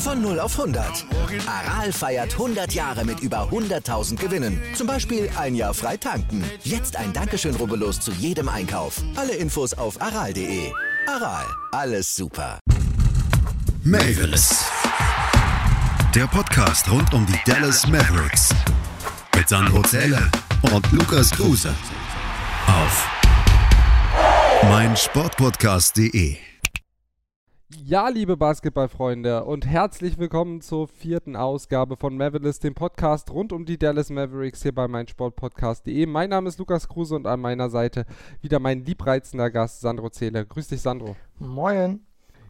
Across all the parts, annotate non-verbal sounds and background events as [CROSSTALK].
Von 0 auf 100. Aral feiert 100 Jahre mit über 100.000 Gewinnen. Zum Beispiel ein Jahr frei tanken. Jetzt ein Dankeschön, rubbellos zu jedem Einkauf. Alle Infos auf aral.de. Aral, alles super. Mavis. Der Podcast rund um die Dallas Mavericks. Mit Sandro Zähler und Lukas Kruse. Auf meinsportpodcast.de. Ja, liebe Basketballfreunde und herzlich willkommen zur vierten Ausgabe von Mavericks, dem Podcast rund um die Dallas Mavericks hier bei meinsportpodcast.de. Mein Name ist Lukas Kruse und an meiner Seite wieder mein liebreizender Gast Sandro Zähler. Grüß dich, Sandro. Moin.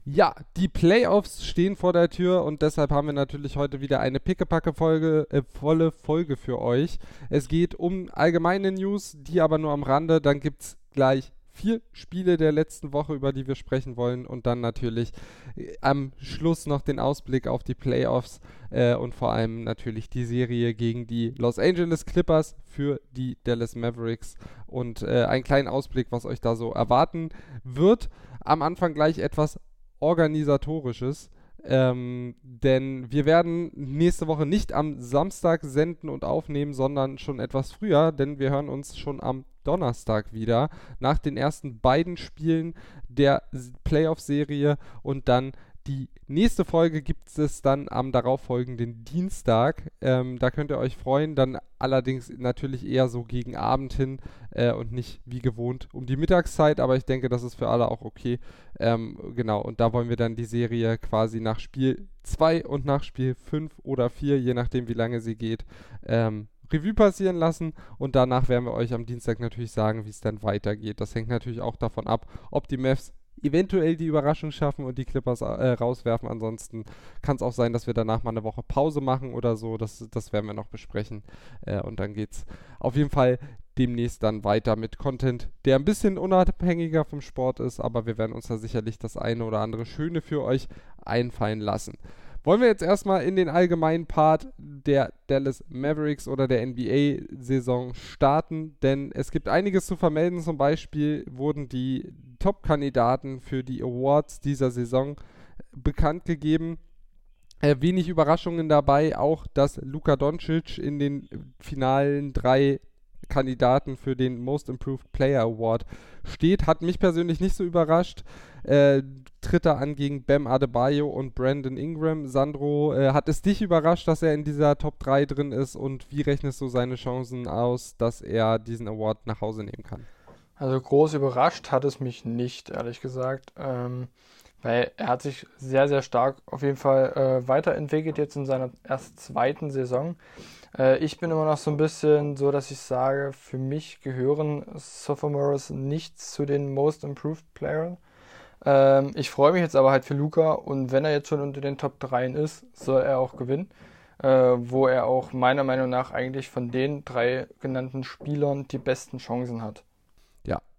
Ja, die Playoffs stehen vor der Tür und deshalb haben wir natürlich heute wieder eine pickepacke-Folge, äh, volle Folge für euch. Es geht um allgemeine News, die aber nur am Rande. Dann gibt es gleich vier Spiele der letzten Woche, über die wir sprechen wollen und dann natürlich äh, am Schluss noch den Ausblick auf die Playoffs äh, und vor allem natürlich die Serie gegen die Los Angeles Clippers für die Dallas Mavericks und äh, einen kleinen Ausblick, was euch da so erwarten wird. Am Anfang gleich etwas organisatorisches. Ähm, denn wir werden nächste Woche nicht am Samstag senden und aufnehmen, sondern schon etwas früher, denn wir hören uns schon am Donnerstag wieder nach den ersten beiden Spielen der Playoff-Serie und dann die nächste Folge gibt es dann am darauffolgenden Dienstag. Ähm, da könnt ihr euch freuen. Dann allerdings natürlich eher so gegen Abend hin äh, und nicht wie gewohnt um die Mittagszeit. Aber ich denke, das ist für alle auch okay. Ähm, genau, und da wollen wir dann die Serie quasi nach Spiel 2 und nach Spiel 5 oder 4, je nachdem wie lange sie geht, ähm, Revue passieren lassen und danach werden wir euch am Dienstag natürlich sagen, wie es dann weitergeht. Das hängt natürlich auch davon ab, ob die Mavs eventuell die Überraschung schaffen und die Clippers äh, rauswerfen. Ansonsten kann es auch sein, dass wir danach mal eine Woche Pause machen oder so. Das, das werden wir noch besprechen. Äh, und dann geht es auf jeden Fall demnächst dann weiter mit Content, der ein bisschen unabhängiger vom Sport ist, aber wir werden uns da sicherlich das eine oder andere Schöne für euch einfallen lassen. Wollen wir jetzt erstmal in den allgemeinen Part der Dallas Mavericks oder der NBA-Saison starten, denn es gibt einiges zu vermelden. Zum Beispiel wurden die Top-Kandidaten für die Awards dieser Saison bekannt gegeben. Äh, wenig Überraschungen dabei, auch dass Luka Doncic in den finalen drei Kandidaten für den Most Improved Player Award steht. Hat mich persönlich nicht so überrascht. Äh, tritt er an gegen Bam Adebayo und Brandon Ingram. Sandro, äh, hat es dich überrascht, dass er in dieser Top 3 drin ist und wie rechnest du seine Chancen aus, dass er diesen Award nach Hause nehmen kann? Also groß überrascht hat es mich nicht, ehrlich gesagt, ähm, weil er hat sich sehr, sehr stark auf jeden Fall äh, weiterentwickelt jetzt in seiner erst zweiten Saison. Äh, ich bin immer noch so ein bisschen so, dass ich sage, für mich gehören Sophomores nicht zu den Most Improved Players. Ähm, ich freue mich jetzt aber halt für Luca und wenn er jetzt schon unter den Top 3 ist, soll er auch gewinnen. Äh, wo er auch meiner Meinung nach eigentlich von den drei genannten Spielern die besten Chancen hat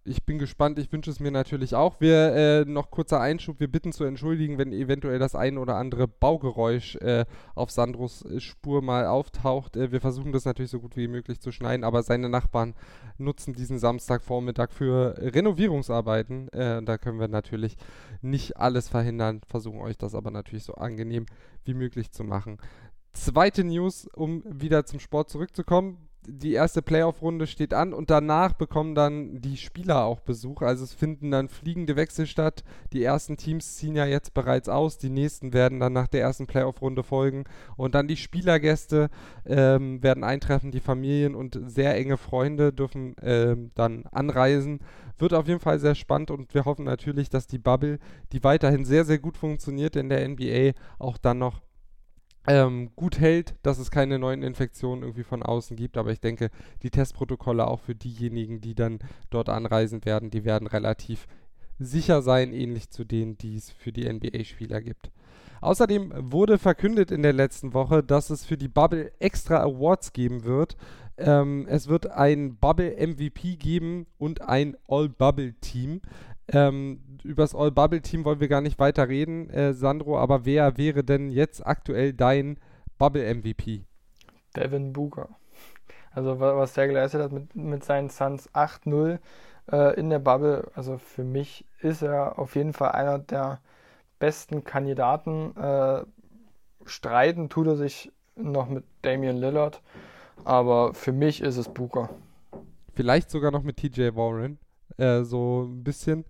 ich bin gespannt. Ich wünsche es mir natürlich auch. Wir äh, noch kurzer Einschub. Wir bitten zu entschuldigen, wenn eventuell das ein oder andere Baugeräusch äh, auf Sandros äh, Spur mal auftaucht. Äh, wir versuchen das natürlich so gut wie möglich zu schneiden, aber seine Nachbarn nutzen diesen Samstagvormittag für Renovierungsarbeiten. Äh, da können wir natürlich nicht alles verhindern, versuchen euch das aber natürlich so angenehm wie möglich zu machen. Zweite News, um wieder zum Sport zurückzukommen die erste Playoff-Runde steht an und danach bekommen dann die Spieler auch Besuch. Also es finden dann fliegende Wechsel statt. Die ersten Teams ziehen ja jetzt bereits aus, die nächsten werden dann nach der ersten Playoff-Runde folgen. Und dann die Spielergäste ähm, werden eintreffen, die Familien und sehr enge Freunde dürfen ähm, dann anreisen. Wird auf jeden Fall sehr spannend und wir hoffen natürlich, dass die Bubble, die weiterhin sehr, sehr gut funktioniert in der NBA, auch dann noch ähm, gut hält, dass es keine neuen Infektionen irgendwie von außen gibt. Aber ich denke, die Testprotokolle auch für diejenigen, die dann dort anreisen werden, die werden relativ sicher sein, ähnlich zu denen, die es für die NBA-Spieler gibt. Außerdem wurde verkündet in der letzten Woche, dass es für die Bubble extra Awards geben wird. Ähm, es wird ein Bubble MVP geben und ein All-Bubble-Team. Ähm, über das All-Bubble-Team wollen wir gar nicht weiter reden, äh, Sandro, aber wer wäre denn jetzt aktuell dein Bubble-MVP? Devin Booker. Also was der geleistet hat mit, mit seinen Suns 8-0 äh, in der Bubble, also für mich ist er auf jeden Fall einer der besten Kandidaten. Äh, streiten tut er sich noch mit Damian Lillard, aber für mich ist es Booker. Vielleicht sogar noch mit TJ Warren, äh, so ein bisschen.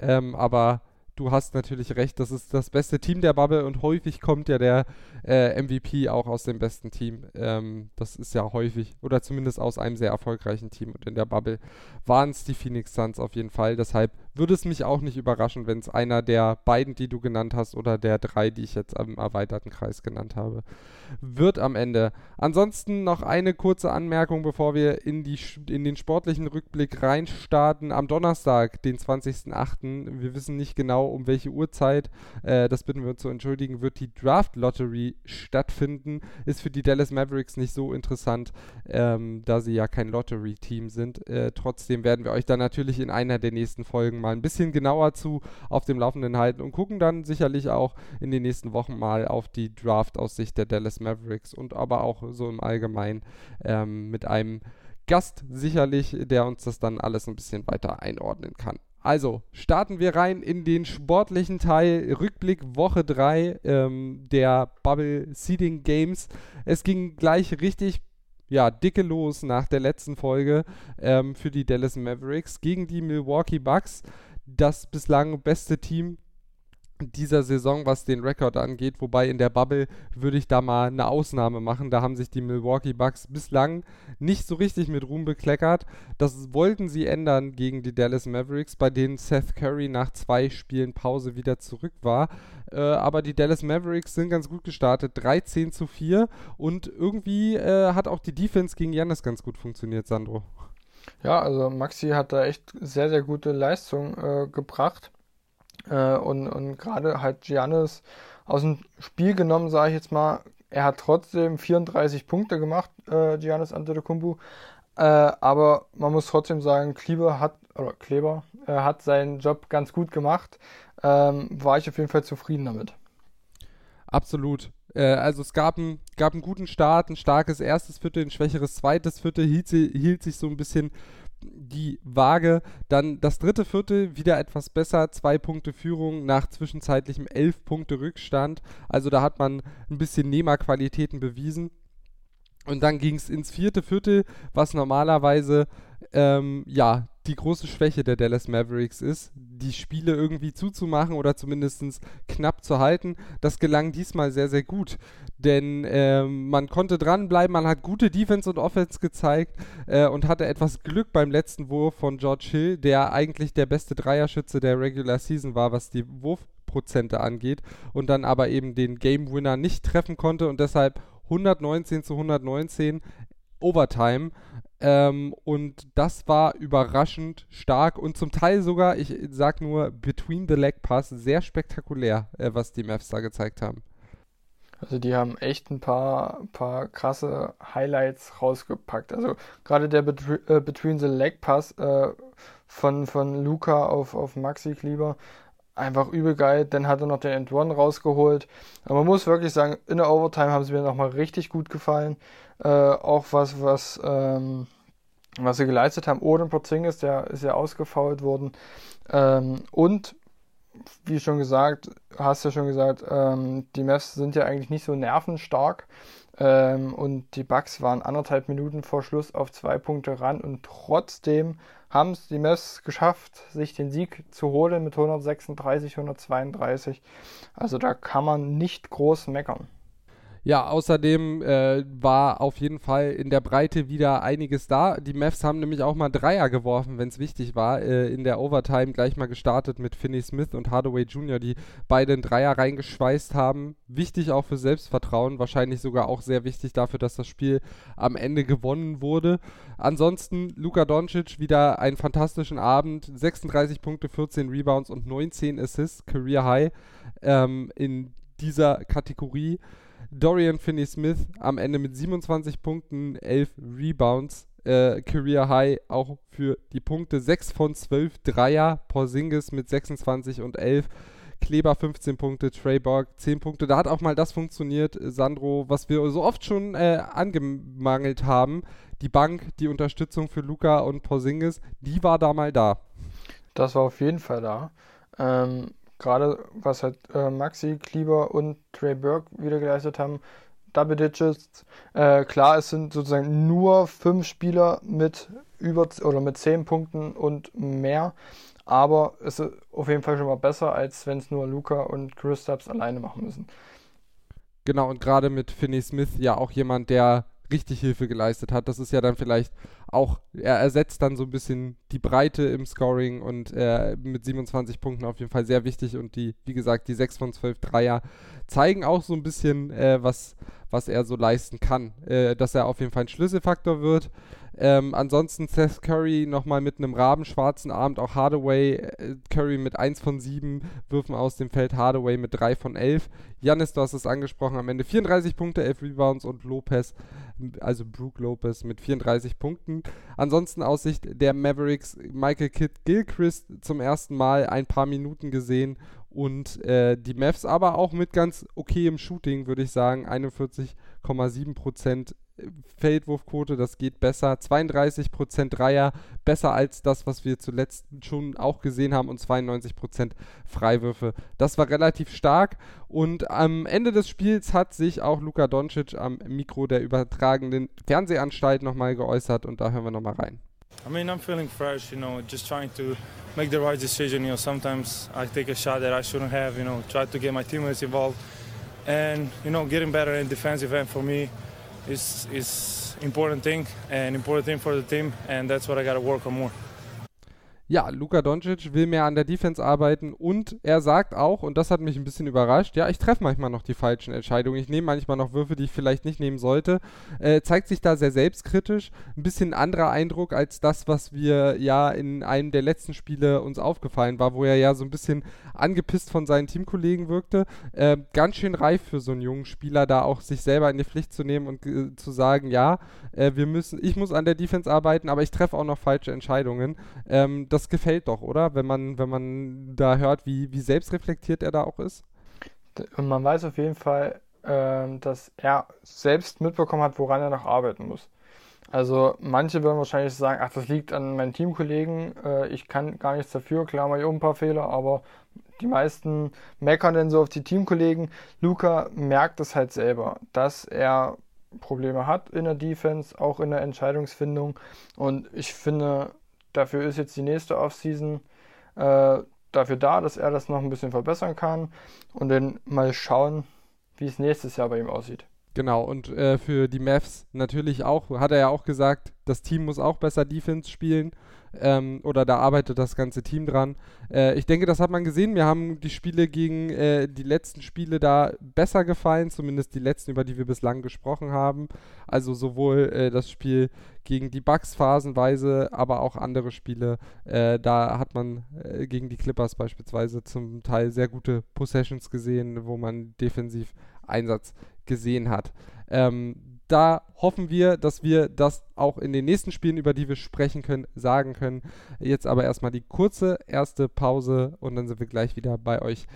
Ähm, aber du hast natürlich recht, das ist das beste Team der Bubble und häufig kommt ja der äh, MVP auch aus dem besten Team. Ähm, das ist ja häufig, oder zumindest aus einem sehr erfolgreichen Team. Und in der Bubble waren es die Phoenix Suns auf jeden Fall. Deshalb würde es mich auch nicht überraschen, wenn es einer der beiden, die du genannt hast, oder der drei, die ich jetzt am erweiterten Kreis genannt habe, wird am Ende. Ansonsten noch eine kurze Anmerkung, bevor wir in, die, in den sportlichen Rückblick reinstarten. Am Donnerstag, den 20.08., wir wissen nicht genau, um welche Uhrzeit, äh, das bitten wir uns zu entschuldigen, wird die Draft Lottery stattfinden. Ist für die Dallas Mavericks nicht so interessant, ähm, da sie ja kein Lottery-Team sind. Äh, trotzdem werden wir euch dann natürlich in einer der nächsten Folgen mal ein bisschen genauer zu auf dem Laufenden halten und gucken dann sicherlich auch in den nächsten Wochen mal auf die Draft aus Sicht der Dallas Mavericks und aber auch so im Allgemeinen ähm, mit einem Gast sicherlich, der uns das dann alles ein bisschen weiter einordnen kann. Also, starten wir rein in den sportlichen Teil. Rückblick Woche 3 ähm, der Bubble Seeding Games. Es ging gleich richtig, ja, dicke los nach der letzten Folge ähm, für die Dallas Mavericks gegen die Milwaukee Bucks. Das bislang beste Team dieser Saison, was den Rekord angeht. Wobei in der Bubble würde ich da mal eine Ausnahme machen. Da haben sich die Milwaukee Bucks bislang nicht so richtig mit Ruhm bekleckert. Das wollten sie ändern gegen die Dallas Mavericks, bei denen Seth Curry nach zwei Spielen Pause wieder zurück war. Äh, aber die Dallas Mavericks sind ganz gut gestartet. 13 zu 4 und irgendwie äh, hat auch die Defense gegen Janis ganz gut funktioniert, Sandro. Ja, also Maxi hat da echt sehr, sehr gute Leistung äh, gebracht. Äh, und und gerade halt Giannis aus dem Spiel genommen, sage ich jetzt mal, er hat trotzdem 34 Punkte gemacht, äh, Giannis Antetokounmpo. Äh, aber man muss trotzdem sagen, Kleber hat, oder Kleber, äh, hat seinen Job ganz gut gemacht. Ähm, war ich auf jeden Fall zufrieden damit. Absolut. Äh, also es gab, ein, gab einen guten Start, ein starkes erstes Viertel, ein schwächeres zweites Viertel, hielt, hielt sich so ein bisschen die Waage. Dann das dritte Viertel wieder etwas besser, zwei Punkte Führung nach zwischenzeitlichem elf Punkte Rückstand. Also da hat man ein bisschen Nehmerqualitäten bewiesen. Und dann ging es ins vierte Viertel, was normalerweise ähm, ja die große Schwäche der Dallas Mavericks ist, die Spiele irgendwie zuzumachen oder zumindest knapp zu halten. Das gelang diesmal sehr, sehr gut. Denn äh, man konnte dranbleiben, man hat gute Defense und Offense gezeigt äh, und hatte etwas Glück beim letzten Wurf von George Hill, der eigentlich der beste Dreierschütze der Regular Season war, was die Wurfprozente angeht. Und dann aber eben den Game Winner nicht treffen konnte und deshalb 119 zu 119 Overtime. Ähm, und das war überraschend stark und zum Teil sogar, ich sag nur, Between the Leg Pass, sehr spektakulär, äh, was die Mavs da gezeigt haben. Also die haben echt ein paar, paar krasse Highlights rausgepackt. Also gerade der Between, äh, Between the Leg Pass äh, von, von Luca auf, auf Maxi Kleber, einfach übel geil. Dann hat er noch den End One rausgeholt. Aber man muss wirklich sagen, in der Overtime haben sie mir nochmal richtig gut gefallen. Äh, auch was, was, ähm, was sie geleistet haben. Odin Porzingis, der ist ja ausgefault worden. Ähm, und, wie schon gesagt, hast du ja schon gesagt, ähm, die Mavs sind ja eigentlich nicht so nervenstark. Ähm, und die Bucks waren anderthalb Minuten vor Schluss auf zwei Punkte ran und trotzdem haben es die Mavs geschafft, sich den Sieg zu holen mit 136, 132. Also da kann man nicht groß meckern. Ja, außerdem äh, war auf jeden Fall in der Breite wieder einiges da. Die Mavs haben nämlich auch mal Dreier geworfen, wenn es wichtig war. Äh, in der Overtime gleich mal gestartet mit Finney Smith und Hardaway Jr., die beide einen Dreier reingeschweißt haben. Wichtig auch für Selbstvertrauen, wahrscheinlich sogar auch sehr wichtig dafür, dass das Spiel am Ende gewonnen wurde. Ansonsten Luka Doncic wieder einen fantastischen Abend. 36 Punkte, 14 Rebounds und 19 Assists, Career High. Ähm, in dieser Kategorie. Dorian Finney-Smith am Ende mit 27 Punkten, 11 Rebounds, äh, Career High auch für die Punkte. 6 von 12 Dreier, Porzingis mit 26 und 11. Kleber 15 Punkte, Trey Borg 10 Punkte. Da hat auch mal das funktioniert, Sandro, was wir so oft schon äh, angemangelt haben. Die Bank, die Unterstützung für Luca und Porzingis, die war da mal da. Das war auf jeden Fall da. Ähm, Gerade was halt äh, Maxi, Kleber und Trey Burke wieder geleistet haben, Double Digits. Äh, klar, es sind sozusagen nur fünf Spieler mit über oder mit zehn Punkten und mehr. Aber es ist auf jeden Fall schon mal besser, als wenn es nur Luca und Chris Stubbs alleine machen müssen. Genau, und gerade mit Finney Smith ja auch jemand, der richtig Hilfe geleistet hat. Das ist ja dann vielleicht auch, er ersetzt dann so ein bisschen die Breite im Scoring und äh, mit 27 Punkten auf jeden Fall sehr wichtig und die, wie gesagt, die 6 von 12 Dreier zeigen auch so ein bisschen, äh, was, was er so leisten kann. Äh, dass er auf jeden Fall ein Schlüsselfaktor wird. Ähm, ansonsten Seth Curry nochmal mit einem rabenschwarzen Abend, auch Hardaway, äh, Curry mit 1 von 7 Würfen aus dem Feld, Hardaway mit 3 von 11. Janis, du hast es angesprochen, am Ende 34 Punkte, 11 Rebounds und Lopez, also Brooke Lopez mit 34 Punkten. Ansonsten aus Sicht der Mavericks, Michael Kidd Gilchrist zum ersten Mal ein paar Minuten gesehen und äh, die Mavs aber auch mit ganz okayem Shooting, würde ich sagen, 41,7 Prozent Feldwurfquote, das geht besser. 32% Dreier, besser als das, was wir zuletzt schon auch gesehen haben und 92% Freiwürfe. Das war relativ stark und am Ende des Spiels hat sich auch Luka Doncic am Mikro der übertragenden Fernsehanstalt nochmal geäußert und da hören wir nochmal rein. I mean, I'm feeling fresh, you know, just trying to make the right decision. You know, sometimes I take a shot that I shouldn't have, you know, try to get my teammates involved. And, you know, getting better in defensive end for me is is important thing and important thing for the team, and that's what I got to work on more. Ja, Luka Doncic will mehr an der Defense arbeiten und er sagt auch, und das hat mich ein bisschen überrascht, ja, ich treffe manchmal noch die falschen Entscheidungen, ich nehme manchmal noch Würfe, die ich vielleicht nicht nehmen sollte. Äh, zeigt sich da sehr selbstkritisch, ein bisschen anderer Eindruck als das, was wir ja in einem der letzten Spiele uns aufgefallen war, wo er ja so ein bisschen angepisst von seinen Teamkollegen wirkte. Äh, ganz schön reif für so einen jungen Spieler, da auch sich selber in die Pflicht zu nehmen und äh, zu sagen, ja, äh, wir müssen, ich muss an der Defense arbeiten, aber ich treffe auch noch falsche Entscheidungen. Ähm, das das gefällt doch, oder? Wenn man, wenn man da hört, wie, wie selbstreflektiert er da auch ist. Und man weiß auf jeden Fall, äh, dass er selbst mitbekommen hat, woran er noch arbeiten muss. Also manche würden wahrscheinlich sagen, ach, das liegt an meinen Teamkollegen, äh, ich kann gar nichts dafür, klar auch ein paar Fehler, aber die meisten meckern dann so auf die Teamkollegen. Luca merkt es halt selber, dass er Probleme hat in der Defense, auch in der Entscheidungsfindung. Und ich finde, Dafür ist jetzt die nächste Offseason äh, dafür da, dass er das noch ein bisschen verbessern kann und dann mal schauen, wie es nächstes Jahr bei ihm aussieht. Genau, und äh, für die Mavs natürlich auch, hat er ja auch gesagt, das Team muss auch besser Defense spielen ähm, oder da arbeitet das ganze Team dran. Äh, ich denke, das hat man gesehen. Mir haben die Spiele gegen äh, die letzten Spiele da besser gefallen, zumindest die letzten, über die wir bislang gesprochen haben. Also sowohl äh, das Spiel gegen die Bucks phasenweise, aber auch andere Spiele. Äh, da hat man äh, gegen die Clippers beispielsweise zum Teil sehr gute Possessions gesehen, wo man defensiv Einsatz gesehen hat. Ähm, da hoffen wir, dass wir das auch in den nächsten Spielen, über die wir sprechen können, sagen können. Jetzt aber erstmal die kurze erste Pause und dann sind wir gleich wieder bei euch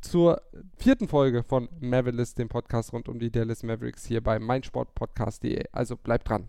zur vierten Folge von Mavericks, dem Podcast rund um die Dallas Mavericks hier bei meinsportpodcast.de. Also bleibt dran.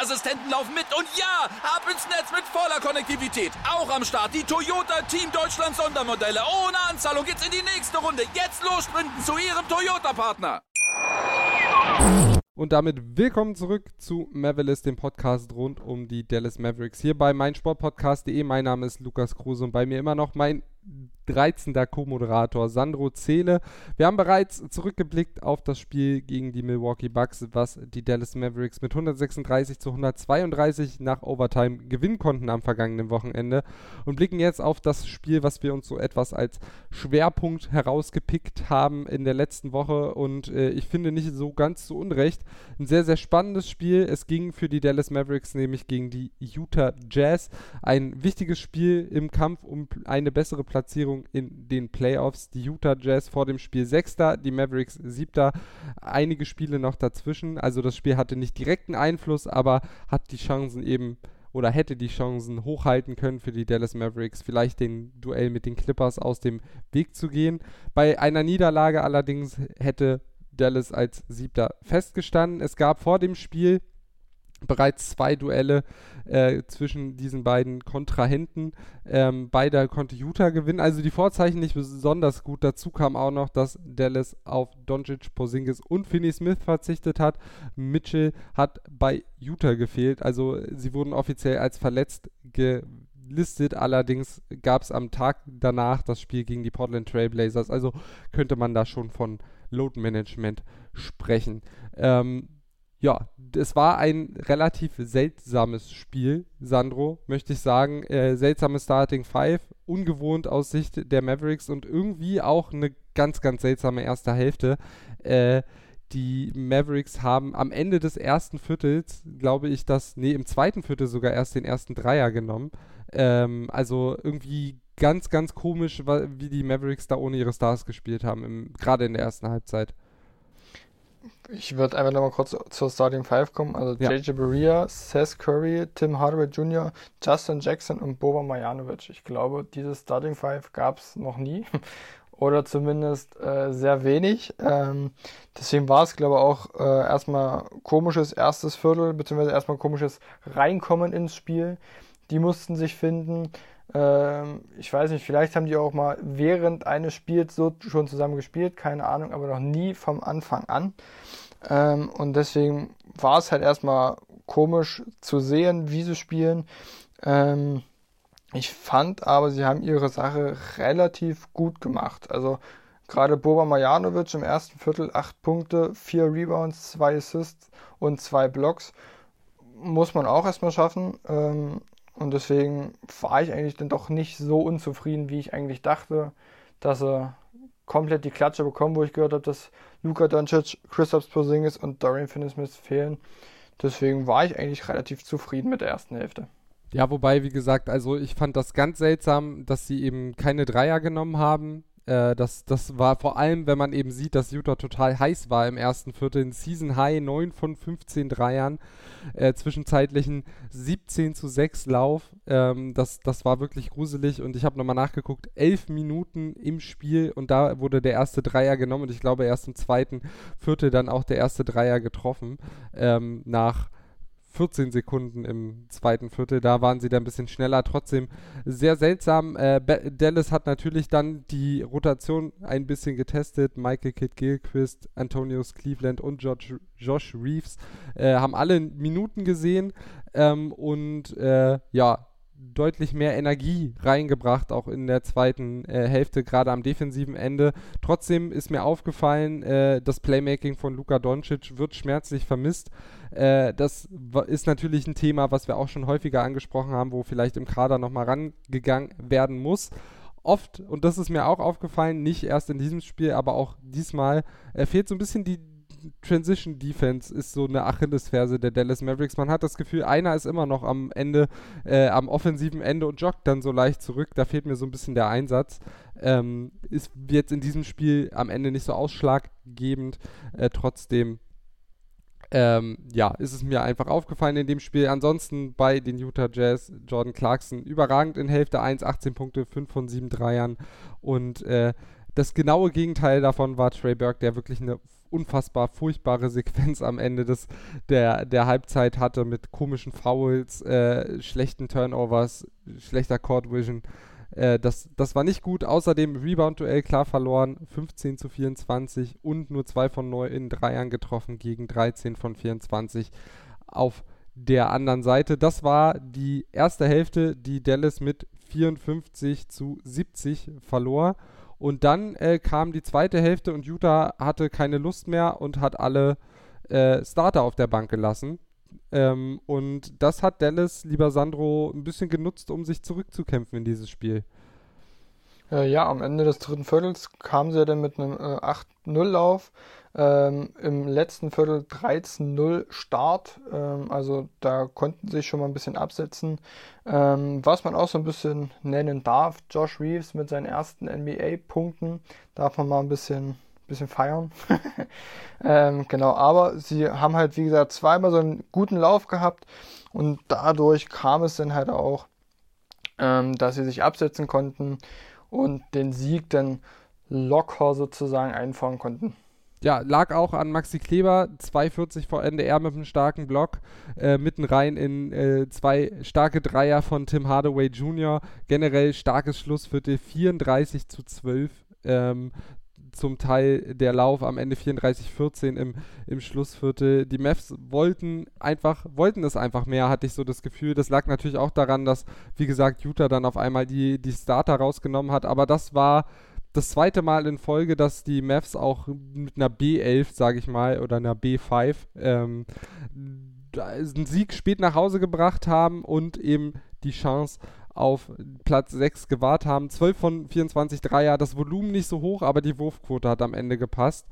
Sicherheitsassistenten laufen mit. Und ja, ab ins Netz mit voller Konnektivität. Auch am Start die Toyota Team Deutschland Sondermodelle. Ohne Anzahlung geht's in die nächste Runde. Jetzt los sprinten zu ihrem Toyota-Partner. Und damit willkommen zurück zu Mavericks, dem Podcast rund um die Dallas Mavericks. Hier bei meinsportpodcast.de. Mein Name ist Lukas Kruse und bei mir immer noch mein 13. Co-Moderator Sandro Zähle. Wir haben bereits zurückgeblickt auf das Spiel gegen die Milwaukee Bucks, was die Dallas Mavericks mit 136 zu 132 nach Overtime gewinnen konnten am vergangenen Wochenende und blicken jetzt auf das Spiel, was wir uns so etwas als Schwerpunkt herausgepickt haben in der letzten Woche und äh, ich finde nicht so ganz zu Unrecht. Ein sehr, sehr spannendes Spiel. Es ging für die Dallas Mavericks nämlich gegen die Utah Jazz. Ein wichtiges Spiel im Kampf um eine bessere Platzierung in den Playoffs. Die Utah Jazz vor dem Spiel Sechster, die Mavericks Siebter. Einige Spiele noch dazwischen. Also das Spiel hatte nicht direkten Einfluss, aber hat die Chancen eben oder hätte die Chancen hochhalten können für die Dallas Mavericks, vielleicht den Duell mit den Clippers aus dem Weg zu gehen. Bei einer Niederlage allerdings hätte Dallas als Siebter festgestanden. Es gab vor dem Spiel bereits zwei Duelle äh, zwischen diesen beiden Kontrahenten. Ähm, beide konnte Utah gewinnen. Also die Vorzeichen nicht besonders gut. Dazu kam auch noch, dass Dallas auf Doncic, Porzingis und Finney Smith verzichtet hat. Mitchell hat bei Utah gefehlt. Also sie wurden offiziell als verletzt gelistet. Allerdings gab es am Tag danach das Spiel gegen die Portland Trailblazers. Also könnte man da schon von Load Management sprechen. Ähm, ja, es war ein relativ seltsames Spiel, Sandro, möchte ich sagen. Äh, seltsame Starting Five, ungewohnt aus Sicht der Mavericks und irgendwie auch eine ganz, ganz seltsame erste Hälfte. Äh, die Mavericks haben am Ende des ersten Viertels, glaube ich, das, nee, im zweiten Viertel sogar erst den ersten Dreier genommen. Ähm, also irgendwie ganz, ganz komisch, wie die Mavericks da ohne ihre Stars gespielt haben, gerade in der ersten Halbzeit. Ich würde einfach nochmal kurz zur Starting Five kommen. Also ja. JJ Berea, Seth Curry, Tim Hardaway Jr., Justin Jackson und Boba Marjanovic. Ich glaube, diese Starting Five gab es noch nie. [LAUGHS] Oder zumindest äh, sehr wenig. Ähm, deswegen war es, glaube ich, auch äh, erstmal komisches erstes Viertel, beziehungsweise erstmal komisches Reinkommen ins Spiel. Die mussten sich finden. Ähm, ich weiß nicht, vielleicht haben die auch mal während eines Spiels so schon zusammen gespielt, keine Ahnung, aber noch nie vom Anfang an. Ähm, und deswegen war es halt erstmal komisch zu sehen, wie sie spielen. Ähm, ich fand aber, sie haben ihre Sache relativ gut gemacht. Also gerade Boba Marjanovic im ersten Viertel 8 Punkte, 4 Rebounds, 2 Assists und 2 Blocks. Muss man auch erstmal schaffen. Ähm, und deswegen war ich eigentlich dann doch nicht so unzufrieden, wie ich eigentlich dachte, dass sie komplett die Klatsche bekommen, wo ich gehört habe, dass Luka Doncic, Christoph Porzingis und Dorian Finney-Smith fehlen. Deswegen war ich eigentlich relativ zufrieden mit der ersten Hälfte. Ja, wobei, wie gesagt, also ich fand das ganz seltsam, dass sie eben keine Dreier genommen haben. Äh, das, das war vor allem, wenn man eben sieht, dass Utah total heiß war im ersten Viertel. In Season High 9 von 15 Dreiern, äh, zwischenzeitlichen 17 zu 6 Lauf. Ähm, das, das war wirklich gruselig und ich habe nochmal nachgeguckt, 11 Minuten im Spiel und da wurde der erste Dreier genommen und ich glaube erst im zweiten Viertel dann auch der erste Dreier getroffen. Ähm, nach 14 Sekunden im zweiten Viertel. Da waren sie dann ein bisschen schneller. Trotzdem sehr seltsam. Äh, Dallas hat natürlich dann die Rotation ein bisschen getestet. Michael Kidd Gilquist, Antonius Cleveland und Josh, Josh Reeves äh, haben alle Minuten gesehen. Ähm, und äh, ja, deutlich mehr Energie reingebracht, auch in der zweiten äh, Hälfte, gerade am defensiven Ende. Trotzdem ist mir aufgefallen, äh, das Playmaking von Luka Doncic wird schmerzlich vermisst. Äh, das ist natürlich ein Thema, was wir auch schon häufiger angesprochen haben, wo vielleicht im Kader nochmal rangegangen werden muss oft, und das ist mir auch aufgefallen, nicht erst in diesem Spiel, aber auch diesmal, äh, fehlt so ein bisschen die, Transition Defense ist so eine Achillesferse der Dallas Mavericks. Man hat das Gefühl, einer ist immer noch am Ende, äh, am offensiven Ende und joggt dann so leicht zurück. Da fehlt mir so ein bisschen der Einsatz. Ähm, ist jetzt in diesem Spiel am Ende nicht so ausschlaggebend. Äh, trotzdem ähm, ja, ist es mir einfach aufgefallen in dem Spiel. Ansonsten bei den Utah Jazz, Jordan Clarkson überragend in Hälfte 1, 18 Punkte, 5 von 7 Dreiern. Und äh, das genaue Gegenteil davon war Trey Burke, der wirklich eine unfassbar furchtbare Sequenz am Ende des, der, der Halbzeit hatte mit komischen Fouls, äh, schlechten Turnovers, schlechter Court Vision. Äh, das, das war nicht gut. Außerdem Rebound-Duell klar verloren, 15 zu 24 und nur 2 von 9 in Dreiern getroffen gegen 13 von 24 auf der anderen Seite. Das war die erste Hälfte, die Dallas mit 54 zu 70 verlor. Und dann äh, kam die zweite Hälfte und Utah hatte keine Lust mehr und hat alle äh, Starter auf der Bank gelassen. Ähm, und das hat Dallas, lieber Sandro, ein bisschen genutzt, um sich zurückzukämpfen in dieses Spiel. Äh, ja, am Ende des dritten Viertels kamen sie dann mit einem äh, 8-0-Lauf. Ähm, Im letzten Viertel 13-0 Start. Ähm, also da konnten sie sich schon mal ein bisschen absetzen. Ähm, was man auch so ein bisschen nennen darf, Josh Reeves mit seinen ersten NBA-Punkten, darf man mal ein bisschen bisschen feiern. [LAUGHS] ähm, genau, aber sie haben halt, wie gesagt, zweimal so einen guten Lauf gehabt und dadurch kam es dann halt auch, ähm, dass sie sich absetzen konnten und den Sieg dann locker sozusagen einfahren konnten. Ja, lag auch an Maxi Kleber, 2,40 vor NDR mit einem starken Block, äh, mitten rein in äh, zwei starke Dreier von Tim Hardaway Jr. Generell starkes Schlussviertel, 34 zu 12. Ähm, zum Teil der Lauf am Ende 34-14 im, im Schlussviertel. Die Mavs wollten einfach, wollten es einfach mehr, hatte ich so das Gefühl. Das lag natürlich auch daran, dass, wie gesagt, Utah dann auf einmal die, die Starter rausgenommen hat, aber das war das zweite Mal in Folge, dass die Mavs auch mit einer B11, sage ich mal, oder einer B5 ähm, einen Sieg spät nach Hause gebracht haben und eben die Chance auf Platz 6 gewahrt haben. 12 von 24 Dreier, das Volumen nicht so hoch, aber die Wurfquote hat am Ende gepasst.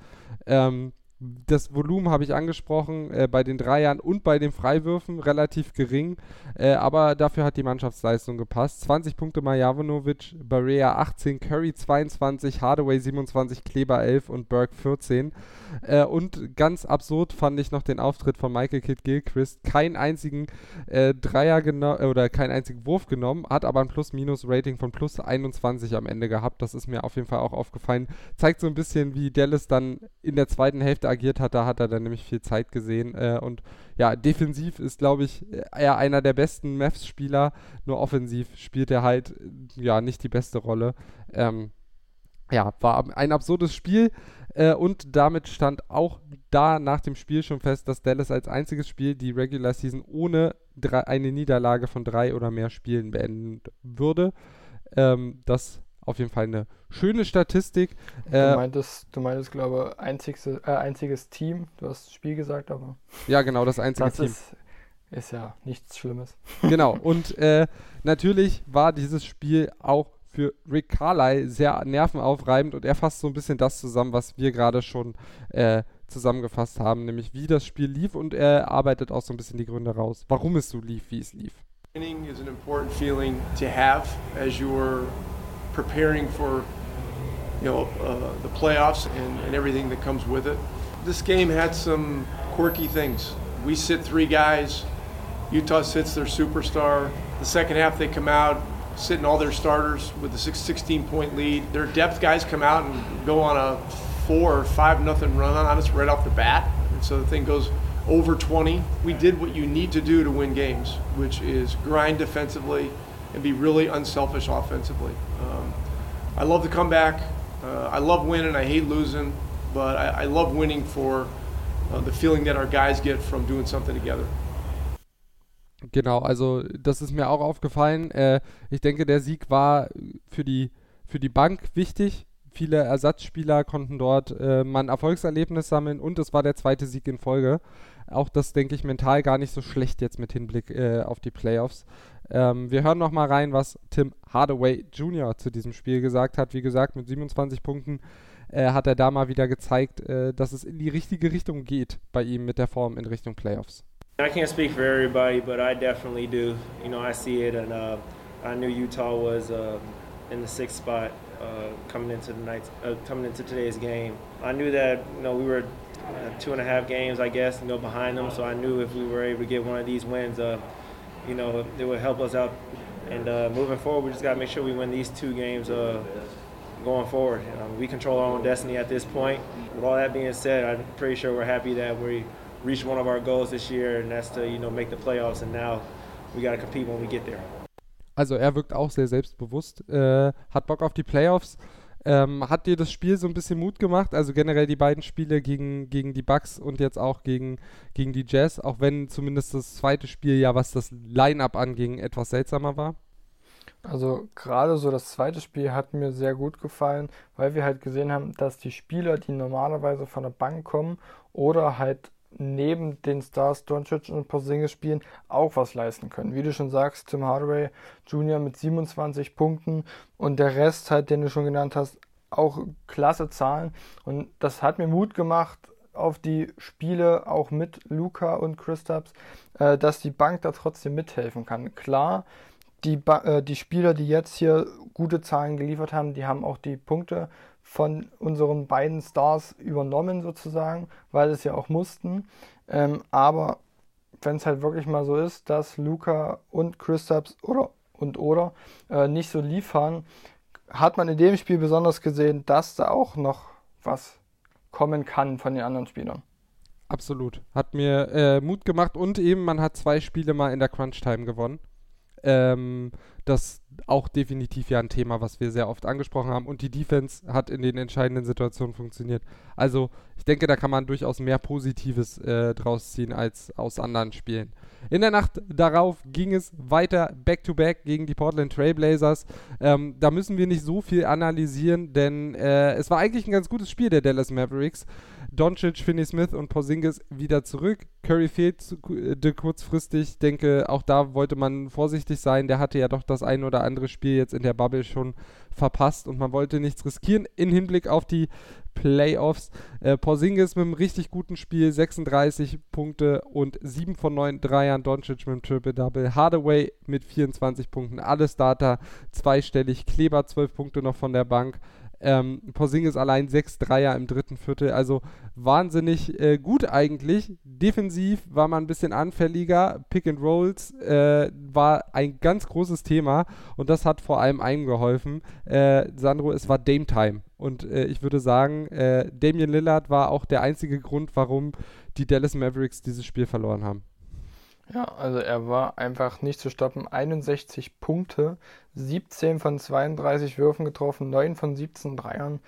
Ähm, das Volumen habe ich angesprochen, äh, bei den Dreiern und bei den Freiwürfen relativ gering, äh, aber dafür hat die Mannschaftsleistung gepasst. 20 Punkte Majavonovic, Barea 18, Curry 22, Hardaway 27, Kleber 11 und Burke 14. Äh, und ganz absurd fand ich noch den Auftritt von Michael Kidd Gilchrist. Keinen einzigen äh, Dreier oder keinen einzigen Wurf genommen, hat aber ein Plus-Minus-Rating von plus 21 am Ende gehabt. Das ist mir auf jeden Fall auch aufgefallen. Zeigt so ein bisschen, wie Dallas dann in der zweiten Hälfte agiert hat, da hat er dann nämlich viel Zeit gesehen. Äh, und ja, defensiv ist, glaube ich, er einer der besten Mavs-Spieler. Nur offensiv spielt er halt ja nicht die beste Rolle. Ähm, ja, war ein absurdes Spiel. Äh, und damit stand auch da nach dem Spiel schon fest, dass Dallas als einziges Spiel die Regular Season ohne drei, eine Niederlage von drei oder mehr Spielen beenden würde. Ähm, das auf jeden Fall eine schöne Statistik. Du äh, meintest, du meintest, glaube ich, einzigste, äh, einziges Team. Du hast Spiel gesagt, aber. Ja, genau, das einzige das Team. Ist, ist ja nichts Schlimmes. [LAUGHS] Genau, und äh, natürlich war dieses Spiel auch für Rick Carlyle sehr nervenaufreibend und er fasst so ein bisschen das zusammen, was wir gerade schon äh, zusammengefasst haben, nämlich wie das Spiel lief und er arbeitet auch so ein bisschen die Gründe raus, warum es so lief, wie es lief. Winning is an important feeling to have as you're preparing for you know uh, the playoffs and, and everything that comes with it. This game had some quirky things. We sit three guys. Utah sits their superstar. The second half they come out sitting all their starters with a 16 point lead. Their depth guys come out and go on a four or five nothing run on us right off the bat. And so the thing goes over 20. We did what you need to do to win games, which is grind defensively and be really unselfish offensively. Um, I love the comeback. Uh, I love winning. I hate losing, but I, I love winning for uh, the feeling that our guys get from doing something together. Genau, also das ist mir auch aufgefallen. Äh, ich denke, der Sieg war für die, für die Bank wichtig. Viele Ersatzspieler konnten dort äh, mal ein Erfolgserlebnis sammeln und es war der zweite Sieg in Folge. Auch das, denke ich, mental gar nicht so schlecht jetzt mit Hinblick äh, auf die Playoffs. Ähm, wir hören noch mal rein, was Tim Hardaway Jr. zu diesem Spiel gesagt hat. Wie gesagt, mit 27 Punkten äh, hat er da mal wieder gezeigt, äh, dass es in die richtige Richtung geht bei ihm mit der Form in Richtung Playoffs. I can't speak for everybody, but I definitely do. You know, I see it, and uh, I knew Utah was uh, in the sixth spot uh, coming into the night, uh, coming into today's game. I knew that you know we were uh, two and a half games, I guess, you know, behind them. So I knew if we were able to get one of these wins, uh, you know, it would help us out. And moving forward, we just got to make sure we win these two games going forward. Um, we control our own destiny at this point. With all that being said, I'm pretty sure we're happy that we reached one of our goals this year, and that's to you know make the playoffs. And now we got to compete when we get there. Also er wirkt auch sehr selbstbewusst, äh, hat Bock auf die Playoffs. Ähm, hat dir das Spiel so ein bisschen Mut gemacht? Also generell die beiden Spiele gegen, gegen die Bucks und jetzt auch gegen, gegen die Jazz, auch wenn zumindest das zweite Spiel ja, was das Line-Up anging, etwas seltsamer war? Also gerade so das zweite Spiel hat mir sehr gut gefallen, weil wir halt gesehen haben, dass die Spieler, die normalerweise von der Bank kommen oder halt neben den Stars Doncic und Porzingis spielen, auch was leisten können. Wie du schon sagst, Tim Hardaway Jr. mit 27 Punkten und der Rest halt, den du schon genannt hast, auch klasse Zahlen. Und das hat mir Mut gemacht auf die Spiele auch mit Luca und Christaps, äh, dass die Bank da trotzdem mithelfen kann. Klar, die, ba äh, die Spieler, die jetzt hier gute Zahlen geliefert haben, die haben auch die Punkte von unseren beiden Stars übernommen sozusagen, weil es ja auch mussten. Ähm, aber wenn es halt wirklich mal so ist, dass Luca und Christaps oder und oder äh, nicht so liefern, hat man in dem Spiel besonders gesehen, dass da auch noch was kommen kann von den anderen Spielern. Absolut. Hat mir äh, Mut gemacht und eben man hat zwei Spiele mal in der Crunch Time gewonnen. Ähm, das auch definitiv ja ein Thema, was wir sehr oft angesprochen haben. Und die Defense hat in den entscheidenden Situationen funktioniert. Also ich denke, da kann man durchaus mehr Positives äh, draus ziehen als aus anderen Spielen. In der Nacht darauf ging es weiter back-to-back -back gegen die Portland Trailblazers. Ähm, da müssen wir nicht so viel analysieren, denn äh, es war eigentlich ein ganz gutes Spiel der Dallas Mavericks. Doncic, Finney Smith und Porzingis wieder zurück. Curry fehlt äh, kurzfristig. Ich denke, auch da wollte man vorsichtig sein. Der hatte ja doch das ein oder andere Spiel jetzt in der Bubble schon verpasst und man wollte nichts riskieren in Hinblick auf die Playoffs. Äh, Porzingis mit einem richtig guten Spiel, 36 Punkte und 7 von 9 Dreiern. Doncic mit einem Triple-Double. Hardaway mit 24 Punkten. Alle Starter zweistellig. Kleber 12 Punkte noch von der Bank. Ähm, Porzingis allein 6 Dreier im dritten Viertel, also wahnsinnig äh, gut eigentlich. Defensiv war man ein bisschen anfälliger. Pick and Rolls äh, war ein ganz großes Thema und das hat vor allem einem geholfen. Äh, Sandro, es war Dame Time. Und äh, ich würde sagen, äh, Damian Lillard war auch der einzige Grund, warum die Dallas Mavericks dieses Spiel verloren haben. Ja, also er war einfach nicht zu stoppen. 61 Punkte, 17 von 32 Würfen getroffen, 9 von 17 Dreiern.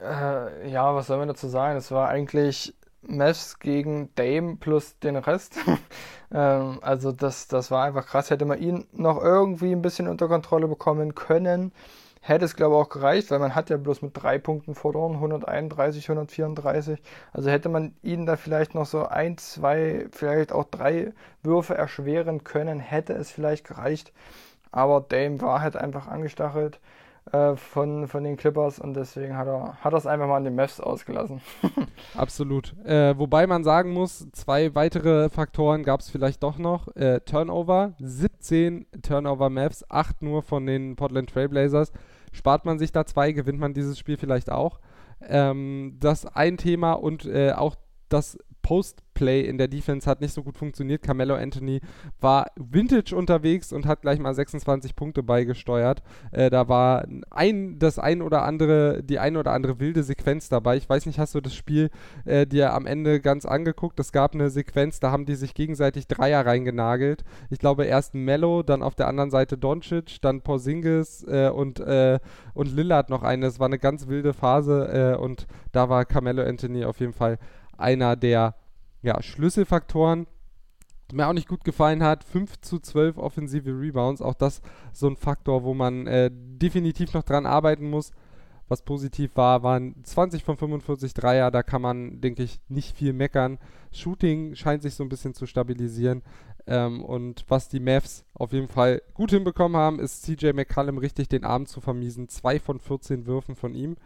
Äh, ja, was soll man dazu sagen? Es war eigentlich Mavs gegen Dame plus den Rest. [LAUGHS] ähm, also das, das war einfach krass. Hätte man ihn noch irgendwie ein bisschen unter Kontrolle bekommen können, hätte es, glaube ich, auch gereicht, weil man hat ja bloß mit drei Punkten verloren, 131, 134. Also hätte man ihnen da vielleicht noch so ein, zwei, vielleicht auch drei Würfe erschweren können, hätte es vielleicht gereicht. Aber Dame war halt einfach angestachelt äh, von, von den Clippers und deswegen hat er hat es einfach mal an den Mavs ausgelassen. [LAUGHS] Absolut. Äh, wobei man sagen muss, zwei weitere Faktoren gab es vielleicht doch noch. Äh, Turnover, 17 Turnover Mavs, 8 nur von den Portland Trailblazers. Spart man sich da zwei, gewinnt man dieses Spiel vielleicht auch. Ähm, das ein Thema und äh, auch das Postplay in der Defense hat nicht so gut funktioniert. Carmelo Anthony war vintage unterwegs und hat gleich mal 26 Punkte beigesteuert. Äh, da war ein, das ein oder andere, die ein oder andere wilde Sequenz dabei. Ich weiß nicht, hast du das Spiel äh, dir am Ende ganz angeguckt? Es gab eine Sequenz, da haben die sich gegenseitig Dreier reingenagelt. Ich glaube erst Mello, dann auf der anderen Seite Doncic, dann Porzingis äh, und, äh, und Lillard noch eine. Es war eine ganz wilde Phase äh, und da war Carmelo Anthony auf jeden Fall einer der ja, Schlüsselfaktoren. Mir auch nicht gut gefallen hat, 5 zu 12 offensive Rebounds, auch das so ein Faktor, wo man äh, definitiv noch dran arbeiten muss. Was positiv war, waren 20 von 45 Dreier, da kann man, denke ich, nicht viel meckern. Shooting scheint sich so ein bisschen zu stabilisieren. Ähm, und was die Mavs auf jeden Fall gut hinbekommen haben, ist CJ McCallum richtig den Arm zu vermiesen. Zwei von 14 Würfen von ihm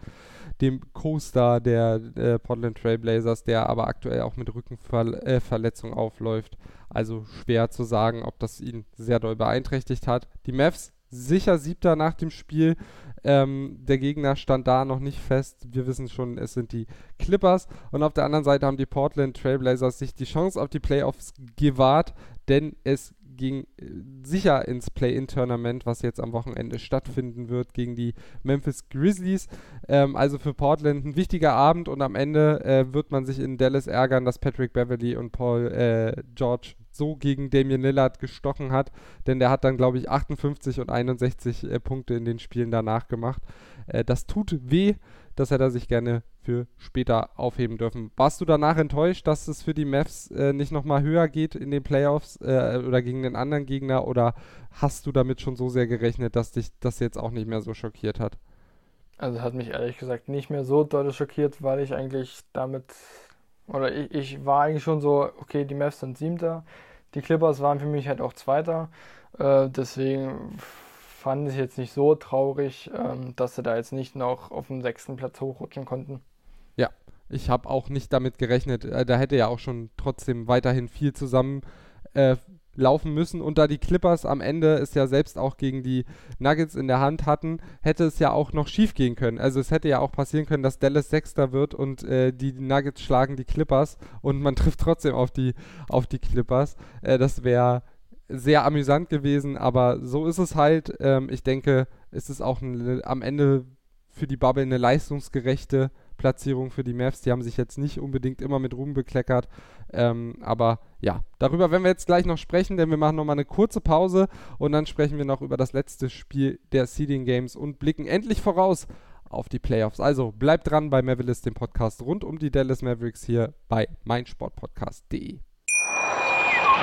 dem Co-Star der äh, Portland Trailblazers, der aber aktuell auch mit Rückenverletzung äh, aufläuft. Also schwer zu sagen, ob das ihn sehr doll beeinträchtigt hat. Die Mavs sicher siebter nach dem Spiel. Ähm, der Gegner stand da noch nicht fest. Wir wissen schon, es sind die Clippers. Und auf der anderen Seite haben die Portland Trailblazers sich die Chance auf die Playoffs gewahrt, denn es ging äh, sicher ins Play-In-Tournament, was jetzt am Wochenende stattfinden wird gegen die Memphis Grizzlies. Ähm, also für Portland ein wichtiger Abend und am Ende äh, wird man sich in Dallas ärgern, dass Patrick Beverly und Paul äh, George so gegen Damian Lillard gestochen hat, denn der hat dann, glaube ich, 58 und 61 äh, Punkte in den Spielen danach gemacht. Äh, das tut weh, das hätte er sich gerne für später aufheben dürfen. Warst du danach enttäuscht, dass es für die Mavs äh, nicht nochmal höher geht in den Playoffs äh, oder gegen den anderen Gegner oder hast du damit schon so sehr gerechnet, dass dich das jetzt auch nicht mehr so schockiert hat? Also hat mich ehrlich gesagt nicht mehr so deutlich schockiert, weil ich eigentlich damit, oder ich, ich war eigentlich schon so, okay, die Mavs sind Siebter, die Clippers waren für mich halt auch Zweiter, äh, deswegen fand ich jetzt nicht so traurig, ähm, dass sie da jetzt nicht noch auf den sechsten Platz hochrutschen konnten. Ja, ich habe auch nicht damit gerechnet. Äh, da hätte ja auch schon trotzdem weiterhin viel zusammen äh, laufen müssen. Und da die Clippers am Ende es ja selbst auch gegen die Nuggets in der Hand hatten, hätte es ja auch noch schief gehen können. Also es hätte ja auch passieren können, dass Dallas Sechster wird und äh, die Nuggets schlagen die Clippers und man [LAUGHS] trifft trotzdem auf die, auf die Clippers. Äh, das wäre sehr amüsant gewesen, aber so ist es halt. Ähm, ich denke, es ist auch eine, am Ende für die Bubble eine leistungsgerechte Platzierung für die Mavs. Die haben sich jetzt nicht unbedingt immer mit Ruhm bekleckert. Ähm, aber ja, darüber werden wir jetzt gleich noch sprechen, denn wir machen nochmal eine kurze Pause und dann sprechen wir noch über das letzte Spiel der Seeding Games und blicken endlich voraus auf die Playoffs. Also bleibt dran bei Mavericks, dem Podcast rund um die Dallas Mavericks hier bei meinsportpodcast.de.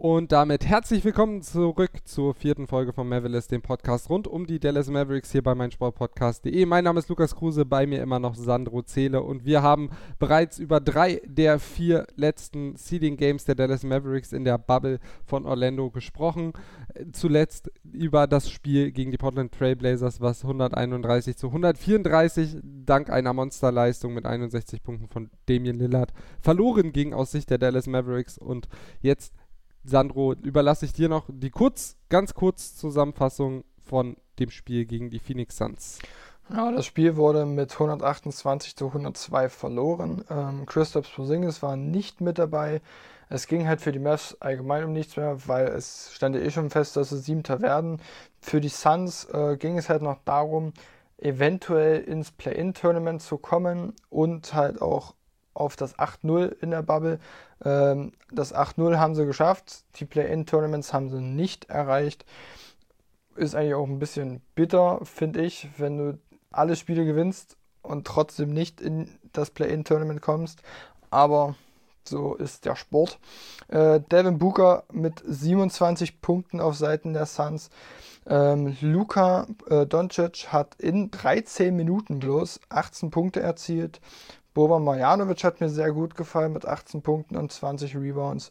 Und damit herzlich willkommen zurück zur vierten Folge von Mavericks, dem Podcast rund um die Dallas Mavericks hier bei meinsportpodcast.de. Mein Name ist Lukas Kruse, bei mir immer noch Sandro Zähle und wir haben bereits über drei der vier letzten Seeding Games der Dallas Mavericks in der Bubble von Orlando gesprochen. Zuletzt über das Spiel gegen die Portland Trailblazers, was 131 zu 134 dank einer Monsterleistung mit 61 Punkten von Damian Lillard verloren ging aus Sicht der Dallas Mavericks und jetzt Sandro, überlasse ich dir noch die kurz, ganz kurz Zusammenfassung von dem Spiel gegen die Phoenix Suns. Ja, das Spiel wurde mit 128 zu 102 verloren. Ähm, Christoph Porzingis war nicht mit dabei. Es ging halt für die Mavs allgemein um nichts mehr, weil es stand ja eh schon fest, dass sie Siebter werden. Für die Suns äh, ging es halt noch darum, eventuell ins Play-In-Tournament zu kommen und halt auch auf das 8-0 in der Bubble. Ähm, das 8-0 haben sie geschafft, die Play-In-Tournaments haben sie nicht erreicht. Ist eigentlich auch ein bisschen bitter, finde ich, wenn du alle Spiele gewinnst und trotzdem nicht in das Play-In-Tournament kommst. Aber so ist der Sport. Äh, Devin Booker mit 27 Punkten auf Seiten der Suns. Ähm, Luka äh, Doncic hat in 13 Minuten bloß 18 Punkte erzielt. Boban Marjanovic hat mir sehr gut gefallen mit 18 Punkten und 20 Rebounds.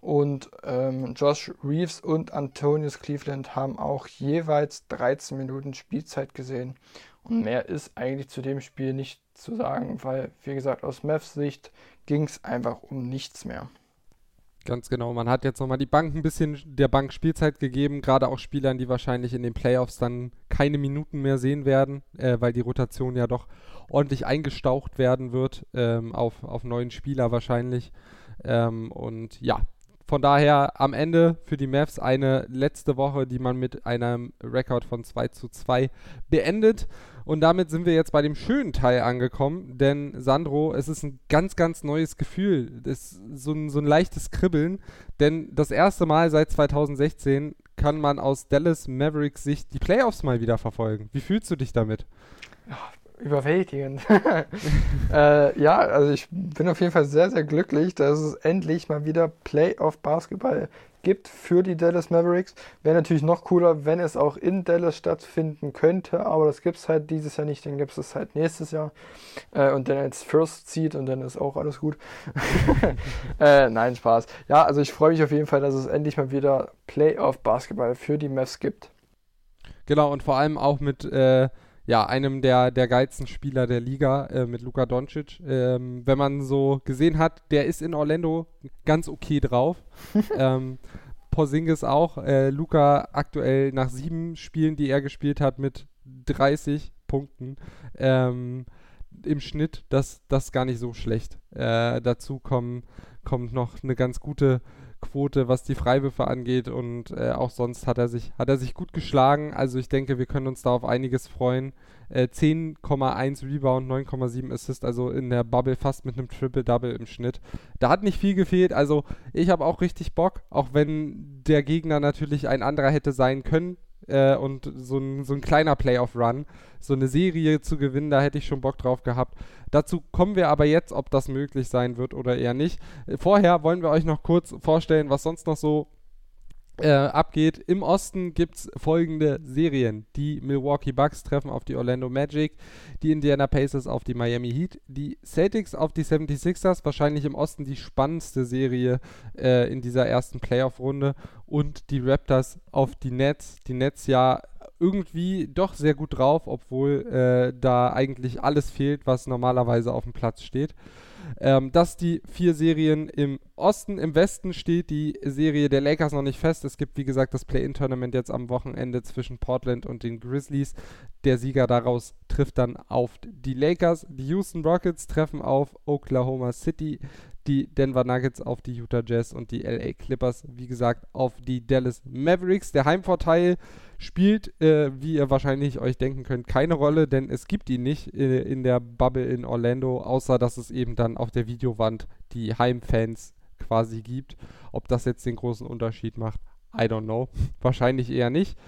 Und ähm, Josh Reeves und Antonius Cleveland haben auch jeweils 13 Minuten Spielzeit gesehen. Und mehr ist eigentlich zu dem Spiel nicht zu sagen, weil, wie gesagt, aus Mavs Sicht ging es einfach um nichts mehr. Ganz genau. Man hat jetzt nochmal die Bank ein bisschen der Bank Spielzeit gegeben, gerade auch Spielern, die wahrscheinlich in den Playoffs dann keine Minuten mehr sehen werden, äh, weil die Rotation ja doch ordentlich eingestaucht werden wird ähm, auf, auf neuen Spieler wahrscheinlich. Ähm, und ja, von daher am Ende für die Mavs eine letzte Woche, die man mit einem Rekord von 2 zu 2 beendet. Und damit sind wir jetzt bei dem schönen Teil angekommen, denn Sandro, es ist ein ganz, ganz neues Gefühl. Das ist so ein, so ein leichtes Kribbeln, denn das erste Mal seit 2016 kann man aus Dallas Mavericks Sicht die Playoffs mal wieder verfolgen. Wie fühlst du dich damit? überwältigend. [LAUGHS] äh, ja, also ich bin auf jeden Fall sehr, sehr glücklich, dass es endlich mal wieder Playoff-Basketball gibt für die Dallas Mavericks. Wäre natürlich noch cooler, wenn es auch in Dallas stattfinden könnte, aber das gibt es halt dieses Jahr nicht, dann gibt es halt nächstes Jahr äh, und dann als First zieht und dann ist auch alles gut. [LAUGHS] äh, nein, Spaß. Ja, also ich freue mich auf jeden Fall, dass es endlich mal wieder Playoff-Basketball für die Mavs gibt. Genau, und vor allem auch mit äh, ja, einem der, der geilsten Spieler der Liga äh, mit Luka Doncic. Ähm, wenn man so gesehen hat, der ist in Orlando ganz okay drauf. [LAUGHS] ähm, Porzingis auch. Äh, Luka aktuell nach sieben Spielen, die er gespielt hat, mit 30 Punkten ähm, im Schnitt. Das, das gar nicht so schlecht. Äh, dazu kommen, kommt noch eine ganz gute Quote, was die Freiwürfe angeht und äh, auch sonst hat er sich hat er sich gut geschlagen. Also ich denke, wir können uns da auf einiges freuen. Äh, 10,1 Rebound, 9,7 Assist, also in der Bubble fast mit einem Triple-Double im Schnitt. Da hat nicht viel gefehlt, also ich habe auch richtig Bock, auch wenn der Gegner natürlich ein anderer hätte sein können äh, und so ein, so ein kleiner Playoff-Run, so eine Serie zu gewinnen, da hätte ich schon Bock drauf gehabt. Dazu kommen wir aber jetzt, ob das möglich sein wird oder eher nicht. Äh, vorher wollen wir euch noch kurz vorstellen, was sonst noch so äh, abgeht. Im Osten gibt es folgende Serien. Die Milwaukee Bucks treffen auf die Orlando Magic, die Indiana Pacers auf die Miami Heat, die Celtics auf die 76ers, wahrscheinlich im Osten die spannendste Serie äh, in dieser ersten Playoff-Runde und die Raptors auf die Nets. Die Nets ja irgendwie doch sehr gut drauf, obwohl äh, da eigentlich alles fehlt, was normalerweise auf dem Platz steht. Ähm, das die vier Serien im Osten. Im Westen steht die Serie der Lakers noch nicht fest. Es gibt, wie gesagt, das Play-In-Tournament jetzt am Wochenende zwischen Portland und den Grizzlies. Der Sieger daraus trifft dann auf die Lakers. Die Houston Rockets treffen auf Oklahoma City die Denver Nuggets auf die Utah Jazz und die LA Clippers, wie gesagt, auf die Dallas Mavericks. Der Heimvorteil spielt, äh, wie ihr wahrscheinlich euch denken könnt, keine Rolle, denn es gibt ihn nicht äh, in der Bubble in Orlando, außer dass es eben dann auf der Videowand die Heimfans quasi gibt. Ob das jetzt den großen Unterschied macht, I don't know. [LAUGHS] Wahrscheinlich eher nicht.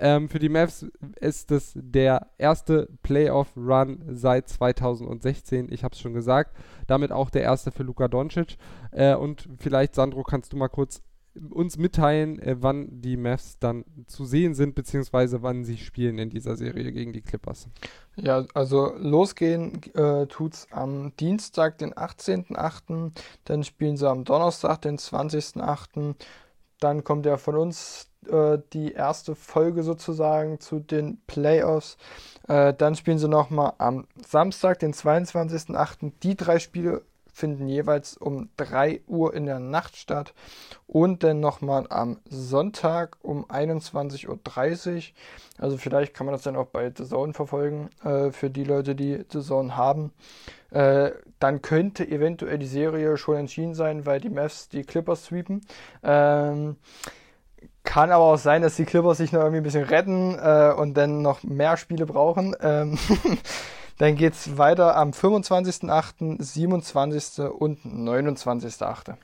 Ähm, für die Mavs ist es der erste Playoff-Run seit 2016. Ich habe es schon gesagt. Damit auch der erste für Luka Doncic. Äh, und vielleicht, Sandro, kannst du mal kurz uns mitteilen, äh, wann die Mavs dann zu sehen sind, beziehungsweise wann sie spielen in dieser Serie gegen die Clippers. Ja, also losgehen äh, es am Dienstag, den 18.8., dann spielen sie am Donnerstag, den 20.8., dann kommt ja von uns äh, die erste Folge sozusagen zu den Playoffs. Äh, dann spielen sie nochmal am Samstag, den 22.08. Die drei Spiele finden jeweils um 3 Uhr in der Nacht statt und dann nochmal am Sonntag um 21.30 Uhr. Also vielleicht kann man das dann auch bei The Zone verfolgen, äh, für die Leute, die The Zone haben. Äh, dann könnte eventuell die Serie schon entschieden sein, weil die Mavs die Clippers sweepen. Ähm, kann aber auch sein, dass die Clippers sich noch irgendwie ein bisschen retten äh, und dann noch mehr Spiele brauchen. Ähm [LAUGHS] Dann geht es weiter am 25.08., 27. und 29.08.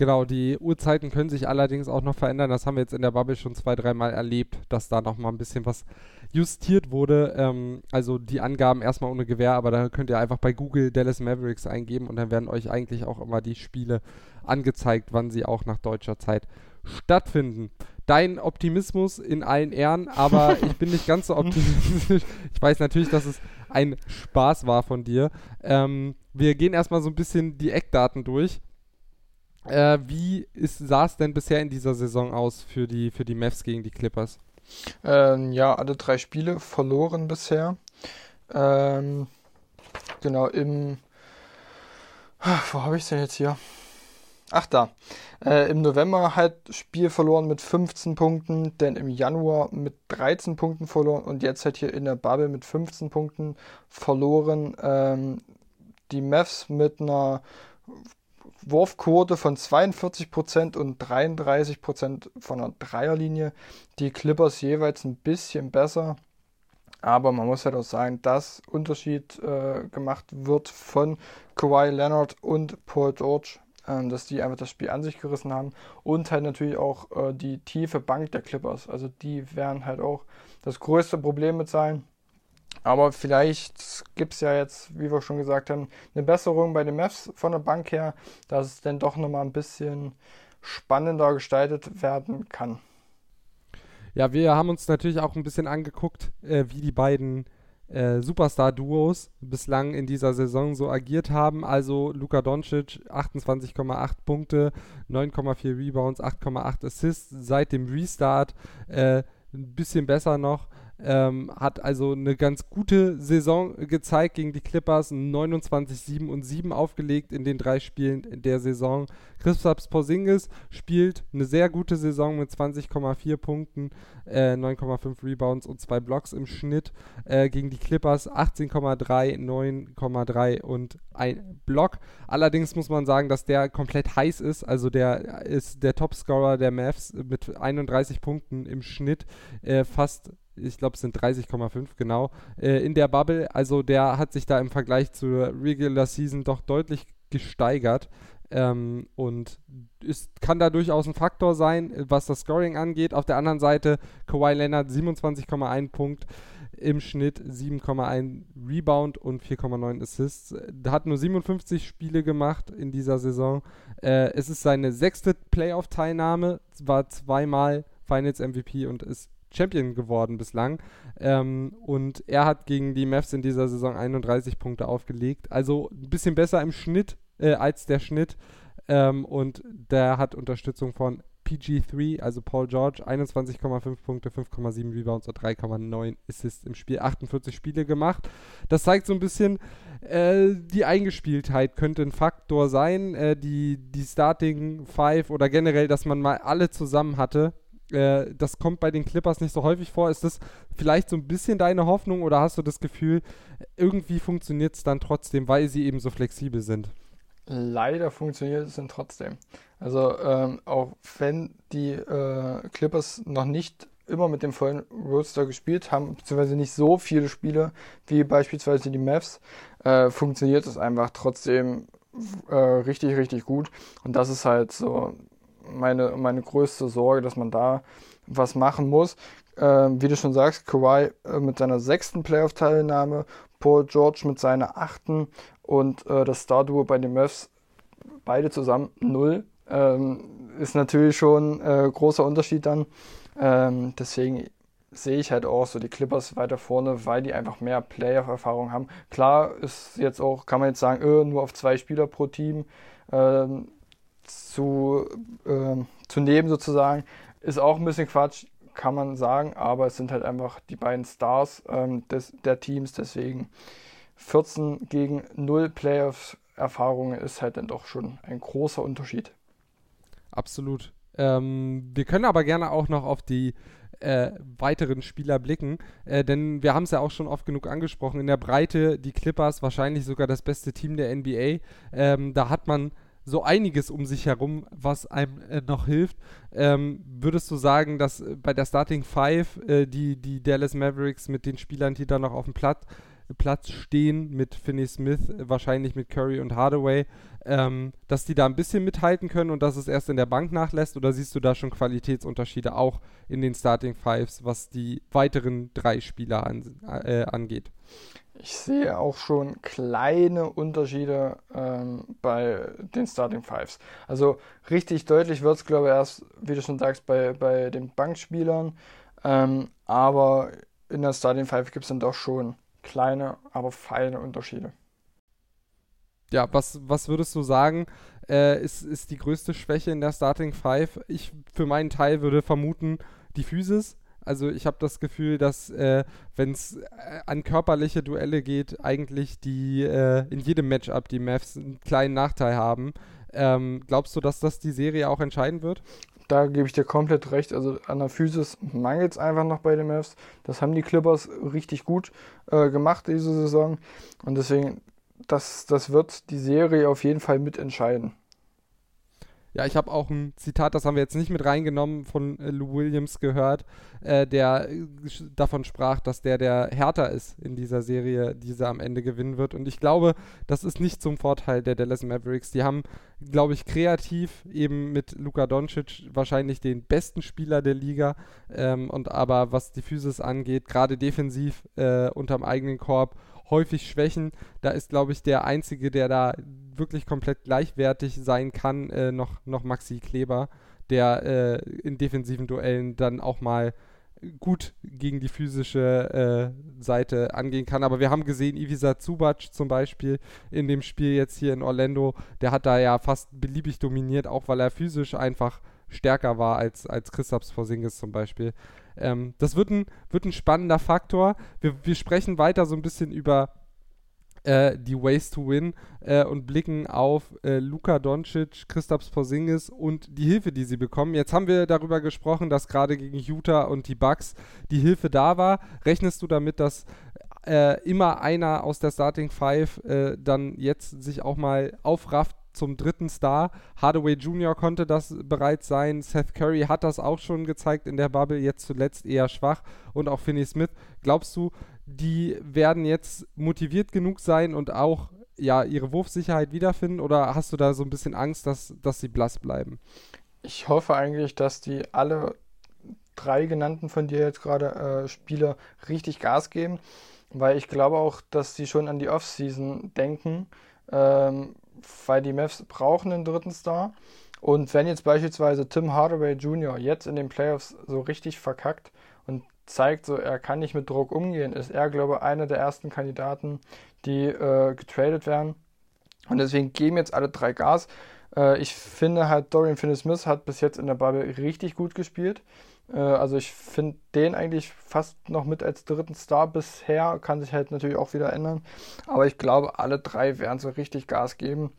Genau, die Uhrzeiten können sich allerdings auch noch verändern. Das haben wir jetzt in der Bubble schon zwei, dreimal erlebt, dass da noch mal ein bisschen was justiert wurde. Ähm, also die Angaben erstmal ohne Gewähr, aber da könnt ihr einfach bei Google Dallas Mavericks eingeben und dann werden euch eigentlich auch immer die Spiele angezeigt, wann sie auch nach deutscher Zeit stattfinden. Dein Optimismus in allen Ehren, aber [LAUGHS] ich bin nicht ganz so optimistisch. Ich weiß natürlich, dass es ein Spaß war von dir. Ähm, wir gehen erstmal so ein bisschen die Eckdaten durch. Äh, wie sah es denn bisher in dieser Saison aus für die, für die Mavs gegen die Clippers? Ähm, ja, alle drei Spiele verloren bisher. Ähm, genau, im. Wo habe ich es denn jetzt hier? Ach da. Äh, Im November halt Spiel verloren mit 15 Punkten, dann im Januar mit 13 Punkten verloren und jetzt halt hier in der Bubble mit 15 Punkten verloren. Ähm, die Mavs mit einer Wurfquote von 42% und 33% von der Dreierlinie. Die Clippers jeweils ein bisschen besser. Aber man muss halt auch sagen, dass Unterschied äh, gemacht wird von Kawhi Leonard und Paul George dass die einfach das Spiel an sich gerissen haben und halt natürlich auch äh, die tiefe Bank der Clippers. Also die werden halt auch das größte Problem mit sein. Aber vielleicht gibt es ja jetzt, wie wir schon gesagt haben, eine Besserung bei den Mavs von der Bank her, dass es dann doch nochmal ein bisschen spannender gestaltet werden kann. Ja, wir haben uns natürlich auch ein bisschen angeguckt, äh, wie die beiden äh, Superstar-Duos bislang in dieser Saison so agiert haben. Also Luka Doncic 28,8 Punkte, 9,4 Rebounds, 8,8 Assists seit dem Restart. Äh, ein bisschen besser noch. Ähm, hat also eine ganz gute Saison gezeigt gegen die Clippers, 29, 7 und 7 aufgelegt in den drei Spielen der Saison. Christoph Porzingis spielt eine sehr gute Saison mit 20,4 Punkten, äh, 9,5 Rebounds und 2 Blocks im Schnitt. Äh, gegen die Clippers 18,3, 9,3 und ein Block. Allerdings muss man sagen, dass der komplett heiß ist. Also der ist der Topscorer der Mavs mit 31 Punkten im Schnitt, äh, fast ich glaube, es sind 30,5 genau, äh, in der Bubble. Also der hat sich da im Vergleich zur Regular Season doch deutlich gesteigert. Ähm, und ist, kann da durchaus ein Faktor sein, was das Scoring angeht. Auf der anderen Seite Kawhi Leonard 27,1 Punkt im Schnitt, 7,1 Rebound und 4,9 Assists. Hat nur 57 Spiele gemacht in dieser Saison. Äh, es ist seine sechste Playoff-Teilnahme, war zweimal Finals MVP und ist Champion geworden bislang. Ähm, und er hat gegen die Mavs in dieser Saison 31 Punkte aufgelegt. Also ein bisschen besser im Schnitt äh, als der Schnitt. Ähm, und der hat Unterstützung von PG3, also Paul George, 21,5 Punkte, 5,7 Rebounds und 3,9 Assists im Spiel, 48 Spiele gemacht. Das zeigt so ein bisschen, äh, die Eingespieltheit könnte ein Faktor sein. Äh, die, die Starting Five oder generell, dass man mal alle zusammen hatte, äh, das kommt bei den Clippers nicht so häufig vor. Ist das vielleicht so ein bisschen deine Hoffnung oder hast du das Gefühl, irgendwie funktioniert es dann trotzdem, weil sie eben so flexibel sind? Leider funktioniert es dann trotzdem. Also ähm, auch wenn die äh, Clippers noch nicht immer mit dem vollen Roadster gespielt haben, beziehungsweise nicht so viele Spiele wie beispielsweise die Mavs, äh, funktioniert es einfach trotzdem äh, richtig, richtig gut. Und das ist halt so meine, meine größte Sorge, dass man da was machen muss. Ähm, wie du schon sagst, Kawhi äh, mit seiner sechsten Playoff-Teilnahme, Paul George mit seiner achten und äh, das Star-Duo bei den Mavs beide zusammen null. Ähm, ist natürlich schon äh, großer Unterschied dann. Ähm, deswegen sehe ich halt auch so die Clippers weiter vorne, weil die einfach mehr Playoff-Erfahrung haben. Klar ist jetzt auch, kann man jetzt sagen, öh, nur auf zwei Spieler pro Team. Ähm, zu, äh, zu nehmen sozusagen, ist auch ein bisschen Quatsch, kann man sagen, aber es sind halt einfach die beiden Stars ähm, des, der Teams, deswegen 14 gegen 0 Playoff-Erfahrungen ist halt dann doch schon ein großer Unterschied. Absolut. Ähm, wir können aber gerne auch noch auf die äh, weiteren Spieler blicken, äh, denn wir haben es ja auch schon oft genug angesprochen. In der Breite die Clippers wahrscheinlich sogar das beste Team der NBA. Ähm, da hat man so einiges um sich herum, was einem äh, noch hilft. Ähm, würdest du sagen, dass äh, bei der Starting Five äh, die, die Dallas Mavericks mit den Spielern, die da noch auf dem Platz, Platz stehen, mit Finney Smith, wahrscheinlich mit Curry und Hardaway, ähm, dass die da ein bisschen mithalten können und dass es erst in der Bank nachlässt? Oder siehst du da schon Qualitätsunterschiede auch in den Starting Fives, was die weiteren drei Spieler an, äh, angeht? Ich sehe auch schon kleine Unterschiede ähm, bei den Starting Fives. Also richtig deutlich wird es, glaube ich, erst, wie du schon sagst, bei, bei den Bankspielern. Ähm, aber in der Starting Five gibt es dann doch schon kleine, aber feine Unterschiede. Ja, was, was würdest du sagen, äh, ist, ist die größte Schwäche in der Starting Five? Ich für meinen Teil würde vermuten, die Physis. Also ich habe das Gefühl, dass äh, wenn es äh, an körperliche Duelle geht, eigentlich die äh, in jedem Matchup die Mavs einen kleinen Nachteil haben. Ähm, glaubst du, dass das die Serie auch entscheiden wird? Da gebe ich dir komplett recht. Also an der Physis mangelt es einfach noch bei den Mavs. Das haben die Clippers richtig gut äh, gemacht diese Saison. Und deswegen, das, das wird die Serie auf jeden Fall mitentscheiden. Ja, ich habe auch ein Zitat, das haben wir jetzt nicht mit reingenommen, von äh, Lou Williams gehört, äh, der äh, davon sprach, dass der der härter ist in dieser Serie, diese am Ende gewinnen wird. Und ich glaube, das ist nicht zum Vorteil der Dallas Mavericks. Die haben, glaube ich, kreativ eben mit Luka Doncic wahrscheinlich den besten Spieler der Liga. Ähm, und aber was die Physis angeht, gerade defensiv äh, unterm eigenen Korb, häufig Schwächen. Da ist, glaube ich, der Einzige, der da wirklich komplett gleichwertig sein kann, äh, noch, noch Maxi Kleber, der äh, in defensiven Duellen dann auch mal gut gegen die physische äh, Seite angehen kann. Aber wir haben gesehen, Ivica Zubac zum Beispiel in dem Spiel jetzt hier in Orlando, der hat da ja fast beliebig dominiert, auch weil er physisch einfach stärker war als, als Christaps Porzingis zum Beispiel. ähm, das wird ein, wird ein spannender Faktor. Wir, wir sprechen weiter so ein bisschen über äh, die Ways to Win äh, und blicken auf äh, Luka Doncic, Christoph Porzingis und die Hilfe, die sie bekommen. Jetzt haben wir darüber gesprochen, dass gerade gegen Utah und die Bucks die Hilfe da war. Rechnest du damit, dass äh, immer einer aus der Starting Five äh, dann jetzt sich auch mal aufrafft zum dritten Star. Hardaway Jr. konnte das bereits sein. Seth Curry hat das auch schon gezeigt in der Bubble, jetzt zuletzt eher schwach. Und auch Finney Smith. Glaubst du, die werden jetzt motiviert genug sein und auch ja, ihre Wurfsicherheit wiederfinden? Oder hast du da so ein bisschen Angst, dass, dass sie blass bleiben? Ich hoffe eigentlich, dass die alle drei genannten von dir jetzt gerade äh, Spieler richtig Gas geben, weil ich glaube auch, dass sie schon an die Offseason denken, ähm, weil die Mavs brauchen einen dritten Star. Und wenn jetzt beispielsweise Tim Hardaway Jr. jetzt in den Playoffs so richtig verkackt und zeigt, so er kann nicht mit Druck umgehen, ist er, glaube ich, einer der ersten Kandidaten, die äh, getradet werden. Und deswegen geben jetzt alle drei Gas. Äh, ich finde halt, Dorian Finney-Smith hat bis jetzt in der Bubble richtig gut gespielt. Äh, also ich finde den eigentlich fast noch mit als dritten Star bisher. Kann sich halt natürlich auch wieder ändern. Aber ich glaube, alle drei werden so richtig Gas geben.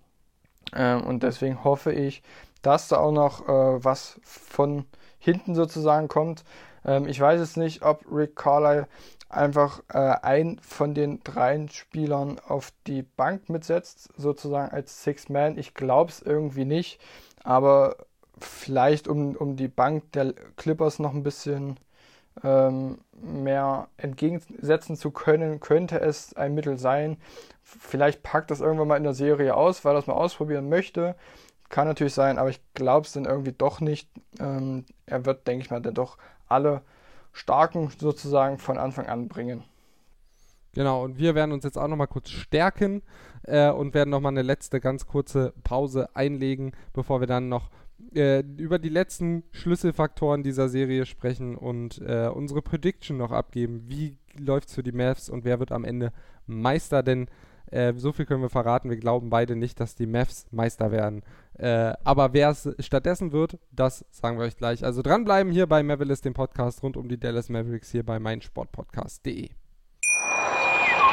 Äh, und deswegen hoffe ich, dass da auch noch äh, was von hinten sozusagen kommt. Ähm, ich weiß jetzt nicht, ob Rick Carlyle einfach äh, einen von den drei Spielern auf die Bank mitsetzt, sozusagen als Six-Man. Ich glaube es irgendwie nicht, aber vielleicht um, um die Bank der Clippers noch ein bisschen ähm, mehr entgegensetzen zu können, könnte es ein Mittel sein. Vielleicht packt das irgendwann mal in der Serie aus, weil es mal ausprobieren möchte. Kann natürlich sein, aber ich glaube es dann irgendwie doch nicht. Ähm, er wird, denke ich mal, dann doch alle Starken sozusagen von Anfang an bringen. Genau, und wir werden uns jetzt auch nochmal kurz stärken äh, und werden nochmal eine letzte ganz kurze Pause einlegen, bevor wir dann noch äh, über die letzten Schlüsselfaktoren dieser Serie sprechen und äh, unsere Prediction noch abgeben. Wie läuft es für die Mavs und wer wird am Ende Meister? Denn äh, so viel können wir verraten, wir glauben beide nicht, dass die Mavs Meister werden. Äh, aber wer es stattdessen wird, das sagen wir euch gleich. Also dranbleiben hier bei Mavericks, dem Podcast rund um die Dallas Mavericks hier bei meinsportpodcast.de.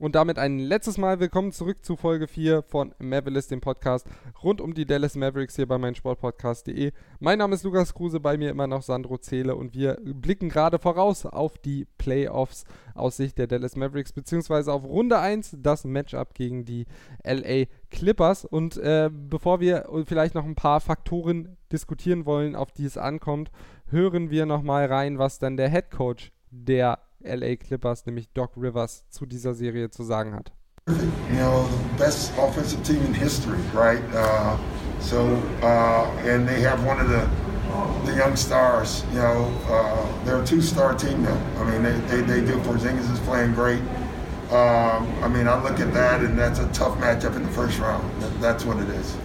Und damit ein letztes Mal willkommen zurück zu Folge 4 von Mavericks, dem Podcast rund um die Dallas Mavericks hier bei meinsportpodcast.de. Mein Name ist Lukas Kruse, bei mir immer noch Sandro Zähle und wir blicken gerade voraus auf die Playoffs aus Sicht der Dallas Mavericks, beziehungsweise auf Runde 1, das Matchup gegen die LA Clippers. Und äh, bevor wir vielleicht noch ein paar Faktoren diskutieren wollen, auf die es ankommt, hören wir nochmal rein, was dann der Head Coach der LA Clippers, nämlich Doc Rivers, zu dieser Serie zu sagen hat. You know, best offensive team in history, right? Uh, so, uh, and they have one of the the young stars. You know, uh, they're a two-star team now. I mean, they they, they do. Porzingis is playing great. Um, I mean, I look at that, and that's a tough matchup in the first round. That, that's what it is.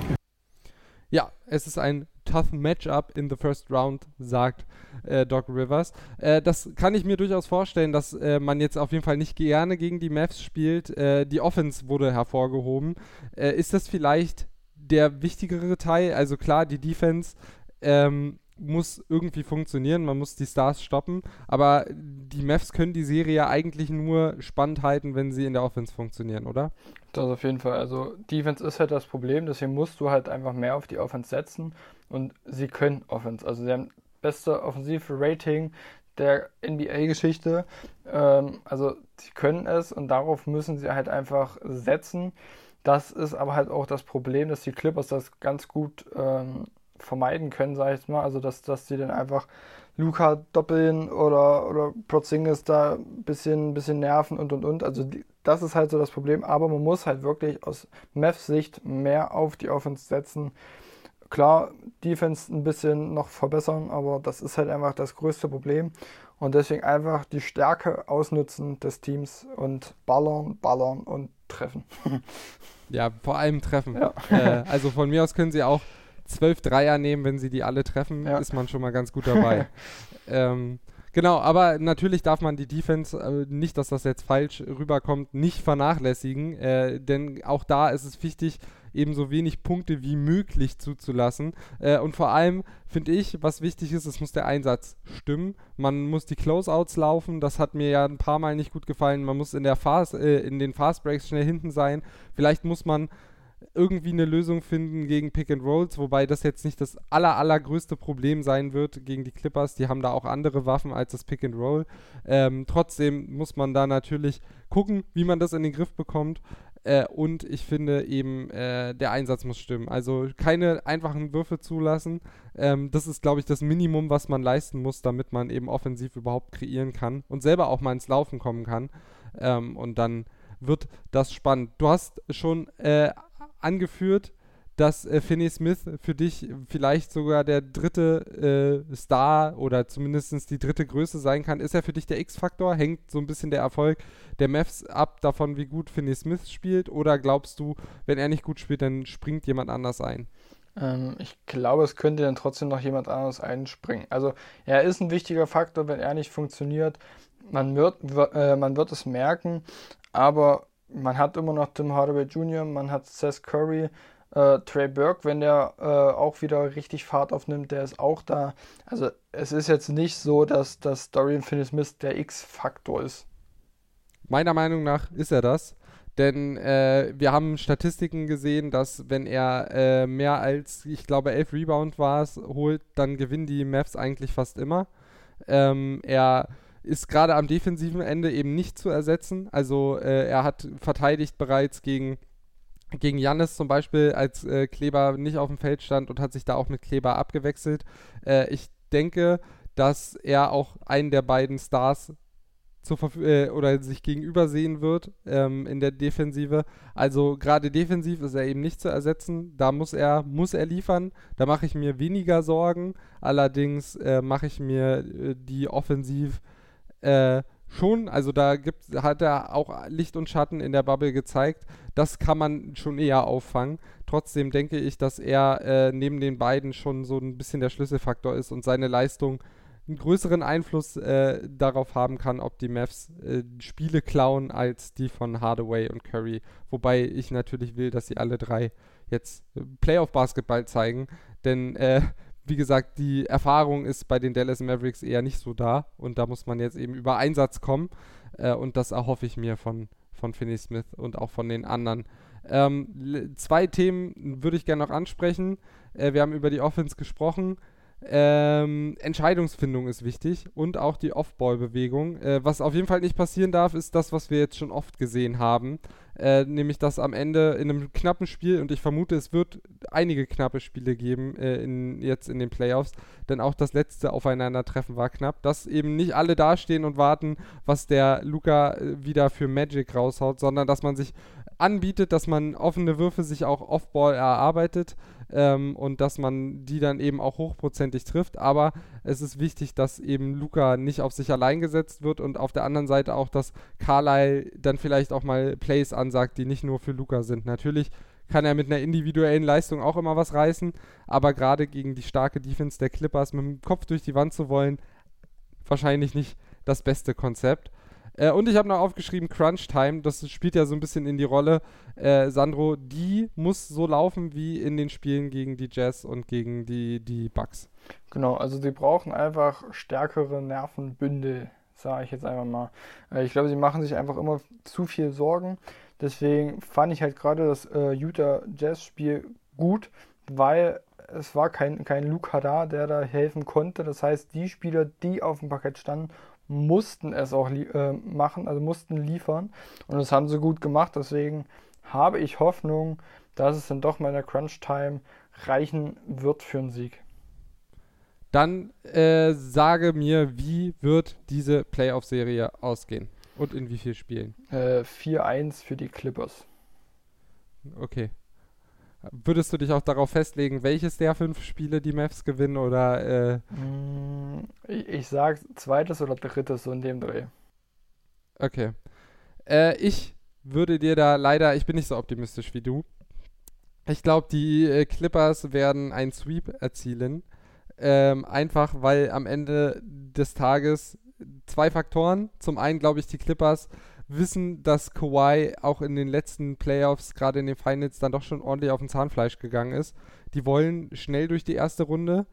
Ja, es ist ein tough Matchup in the first round, sagt äh, Doc Rivers. Äh, das kann ich mir durchaus vorstellen, dass äh, man jetzt auf jeden Fall nicht gerne gegen die Mavs spielt. Äh, die Offense wurde hervorgehoben. Äh, ist das vielleicht der wichtigere Teil? Also klar, die Defense ähm, muss irgendwie funktionieren, man muss die Stars stoppen, aber die Mavs können die Serie ja eigentlich nur spannend halten, wenn sie in der Offense funktionieren, oder? Das auf jeden Fall. Also Defense ist halt das Problem, deswegen musst du halt einfach mehr auf die Offense setzen und sie können Offense. Also sie haben beste offensive Rating der NBA-Geschichte. Ähm, also sie können es und darauf müssen sie halt einfach setzen. Das ist aber halt auch das Problem, dass die Clippers das ganz gut ähm, vermeiden können, sage ich jetzt mal. Also dass, dass sie dann einfach Luca doppeln oder, oder Porzingis da ein bisschen, bisschen nerven und und und. Also die, das ist halt so das Problem. Aber man muss halt wirklich aus Mavs Sicht mehr auf die Offense setzen. Klar, Defense ein bisschen noch verbessern, aber das ist halt einfach das größte Problem. Und deswegen einfach die Stärke ausnutzen des Teams und ballern, ballern und treffen. [LAUGHS] ja, vor allem treffen. Ja. Äh, also von mir aus können sie auch zwölf Dreier nehmen, wenn sie die alle treffen, ja. ist man schon mal ganz gut dabei. [LAUGHS] ähm, Genau, aber natürlich darf man die Defense, äh, nicht, dass das jetzt falsch rüberkommt, nicht vernachlässigen, äh, denn auch da ist es wichtig, ebenso wenig Punkte wie möglich zuzulassen. Äh, und vor allem finde ich, was wichtig ist, es muss der Einsatz stimmen. Man muss die Closeouts laufen, das hat mir ja ein paar Mal nicht gut gefallen. Man muss in, der Fast, äh, in den Fast Breaks schnell hinten sein. Vielleicht muss man irgendwie eine Lösung finden gegen Pick and Rolls, wobei das jetzt nicht das aller, allergrößte Problem sein wird gegen die Clippers. Die haben da auch andere Waffen als das Pick and Roll. Ähm, trotzdem muss man da natürlich gucken, wie man das in den Griff bekommt. Äh, und ich finde eben, äh, der Einsatz muss stimmen. Also keine einfachen Würfe zulassen. Ähm, das ist, glaube ich, das Minimum, was man leisten muss, damit man eben offensiv überhaupt kreieren kann und selber auch mal ins Laufen kommen kann. Ähm, und dann wird das spannend. Du hast schon äh, angeführt, dass äh, Finney Smith für dich vielleicht sogar der dritte äh, Star oder zumindest die dritte Größe sein kann. Ist er für dich der X-Faktor? Hängt so ein bisschen der Erfolg der Mavs ab davon, wie gut Finney Smith spielt? Oder glaubst du, wenn er nicht gut spielt, dann springt jemand anders ein? Ähm, ich glaube, es könnte dann trotzdem noch jemand anders einspringen. Also er ist ein wichtiger Faktor, wenn er nicht funktioniert. Man wird, äh, man wird es merken, aber man hat immer noch Tim Hardaway Jr., man hat Seth Curry, äh, Trey Burke, wenn der äh, auch wieder richtig Fahrt aufnimmt, der ist auch da. Also es ist jetzt nicht so, dass, dass Dorian Finney-Smith der X-Faktor ist. Meiner Meinung nach ist er das. Denn äh, wir haben Statistiken gesehen, dass wenn er äh, mehr als, ich glaube, elf Rebound war holt, dann gewinnen die Mavs eigentlich fast immer. Ähm, er ist gerade am defensiven Ende eben nicht zu ersetzen. Also äh, er hat verteidigt bereits gegen gegen Jannis zum Beispiel, als äh, Kleber nicht auf dem Feld stand und hat sich da auch mit Kleber abgewechselt. Äh, ich denke, dass er auch einen der beiden Stars zur äh, oder sich gegenüber sehen wird ähm, in der Defensive. Also gerade defensiv ist er eben nicht zu ersetzen. Da muss er muss er liefern. Da mache ich mir weniger Sorgen. Allerdings äh, mache ich mir äh, die offensiv äh, schon, also da gibt, hat er auch Licht und Schatten in der Bubble gezeigt. Das kann man schon eher auffangen. Trotzdem denke ich, dass er äh, neben den beiden schon so ein bisschen der Schlüsselfaktor ist und seine Leistung einen größeren Einfluss äh, darauf haben kann, ob die Mavs äh, Spiele klauen als die von Hardaway und Curry. Wobei ich natürlich will, dass sie alle drei jetzt äh, Playoff-Basketball zeigen. Denn äh, wie gesagt, die Erfahrung ist bei den Dallas Mavericks eher nicht so da und da muss man jetzt eben über Einsatz kommen äh, und das erhoffe ich mir von, von Finney Smith und auch von den anderen. Ähm, zwei Themen würde ich gerne noch ansprechen. Äh, wir haben über die Offense gesprochen. Ähm, Entscheidungsfindung ist wichtig und auch die Off-Ball-Bewegung. Äh, was auf jeden Fall nicht passieren darf, ist das, was wir jetzt schon oft gesehen haben. Äh, nämlich, dass am Ende in einem knappen Spiel, und ich vermute, es wird einige knappe Spiele geben äh, in, jetzt in den Playoffs, denn auch das letzte Aufeinandertreffen war knapp, dass eben nicht alle dastehen und warten, was der Luca äh, wieder für Magic raushaut, sondern dass man sich anbietet, dass man offene Würfe sich auch Off-Ball erarbeitet ähm, und dass man die dann eben auch hochprozentig trifft. Aber es ist wichtig, dass eben Luca nicht auf sich allein gesetzt wird und auf der anderen Seite auch, dass Carlyle dann vielleicht auch mal Plays ansagt, die nicht nur für Luca sind. Natürlich kann er mit einer individuellen Leistung auch immer was reißen, aber gerade gegen die starke Defense der Clippers mit dem Kopf durch die Wand zu wollen, wahrscheinlich nicht das beste Konzept. Äh, und ich habe noch aufgeschrieben Crunch Time, das spielt ja so ein bisschen in die Rolle. Äh, Sandro, die muss so laufen wie in den Spielen gegen die Jazz und gegen die, die Bucks. Genau, also sie brauchen einfach stärkere Nervenbündel, sage ich jetzt einfach mal. Äh, ich glaube, sie machen sich einfach immer zu viel Sorgen. Deswegen fand ich halt gerade das äh, Utah Jazz-Spiel gut, weil es war kein, kein Luca da, der da helfen konnte. Das heißt, die Spieler, die auf dem Parkett standen, mussten es auch äh, machen, also mussten liefern. Und das haben sie gut gemacht. Deswegen habe ich Hoffnung, dass es dann doch mal in der Crunch-Time reichen wird für einen Sieg. Dann äh, sage mir, wie wird diese Playoff-Serie ausgehen und in wie vielen Spielen? Äh, 4-1 für die Clippers. Okay. Würdest du dich auch darauf festlegen, welches der fünf Spiele die Mavs gewinnen oder? Äh mm, ich, ich sag zweites oder drittes so in dem Dreh. Okay. Äh, ich würde dir da leider, ich bin nicht so optimistisch wie du. Ich glaube, die äh, Clippers werden einen Sweep erzielen. Ähm, einfach weil am Ende des Tages zwei Faktoren. Zum einen glaube ich, die Clippers wissen, dass Kawhi auch in den letzten Playoffs, gerade in den Finals, dann doch schon ordentlich auf den Zahnfleisch gegangen ist. Die wollen schnell durch die erste Runde.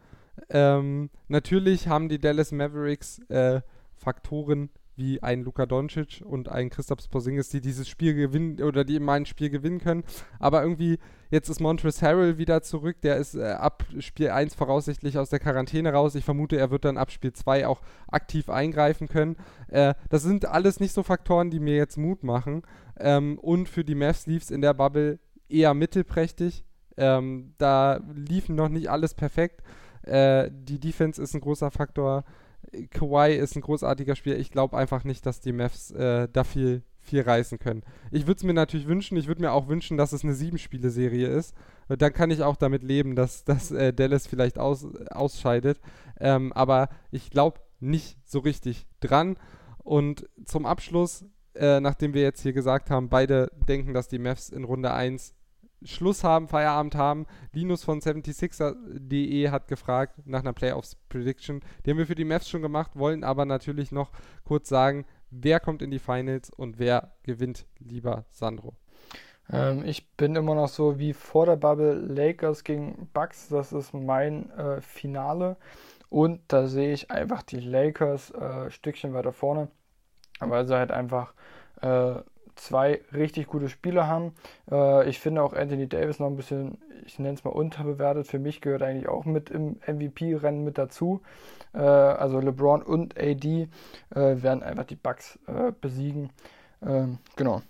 Ähm, natürlich haben die Dallas Mavericks äh, Faktoren wie ein Luka Doncic und ein Christoph Porzingis, die dieses Spiel gewinnen oder die immer ein Spiel gewinnen können. Aber irgendwie, jetzt ist Montrezl Harrell wieder zurück. Der ist äh, ab Spiel 1 voraussichtlich aus der Quarantäne raus. Ich vermute, er wird dann ab Spiel 2 auch aktiv eingreifen können. Äh, das sind alles nicht so Faktoren, die mir jetzt Mut machen. Ähm, und für die Mavs lief es in der Bubble eher mittelprächtig. Ähm, da liefen noch nicht alles perfekt. Äh, die Defense ist ein großer Faktor. Kawhi ist ein großartiger Spieler. Ich glaube einfach nicht, dass die Mavs äh, da viel, viel reißen können. Ich würde es mir natürlich wünschen. Ich würde mir auch wünschen, dass es eine Sieben-Spiele-Serie ist. Dann kann ich auch damit leben, dass, dass äh, Dallas vielleicht aus, ausscheidet. Ähm, aber ich glaube nicht so richtig dran. Und zum Abschluss, äh, nachdem wir jetzt hier gesagt haben, beide denken, dass die Mavs in Runde 1 Schluss haben, Feierabend haben. Linus von 76er.de hat gefragt nach einer Playoffs Prediction. Die haben wir für die Mavs schon gemacht, wollen aber natürlich noch kurz sagen, wer kommt in die Finals und wer gewinnt, lieber Sandro. Ähm, ich bin immer noch so wie vor der Bubble Lakers gegen Bucks. Das ist mein äh, Finale. Und da sehe ich einfach die Lakers äh, Stückchen weiter vorne, weil sie halt einfach äh, zwei richtig gute Spieler haben. Äh, ich finde auch Anthony Davis noch ein bisschen, ich nenne es mal unterbewertet. Für mich gehört eigentlich auch mit im MVP-Rennen mit dazu. Äh, also LeBron und AD äh, werden einfach die Bucks äh, besiegen. Ähm, genau.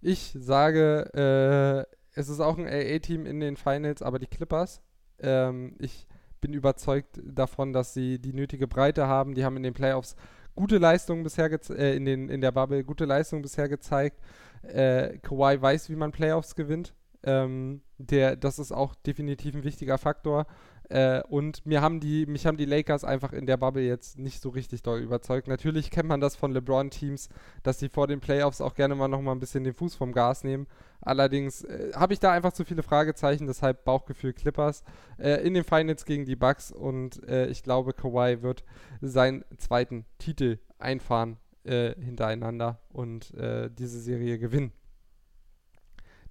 Ich sage, äh, es ist auch ein AA-Team in den Finals, aber die Clippers. Ähm, ich bin überzeugt davon, dass sie die nötige Breite haben. Die haben in den Playoffs gute Leistungen bisher äh, in, den, in der Bubble, gute Leistungen bisher gezeigt. Äh, Kawhi weiß, wie man Playoffs gewinnt. Ähm, der, das ist auch definitiv ein wichtiger Faktor. Äh, und mir haben die, mich haben die Lakers einfach in der Bubble jetzt nicht so richtig doll überzeugt. Natürlich kennt man das von LeBron-Teams, dass sie vor den Playoffs auch gerne mal noch mal ein bisschen den Fuß vom Gas nehmen. Allerdings äh, habe ich da einfach zu viele Fragezeichen, deshalb Bauchgefühl Clippers äh, in den Finals gegen die Bucks und äh, ich glaube, Kawhi wird seinen zweiten Titel einfahren äh, hintereinander und äh, diese Serie gewinnen.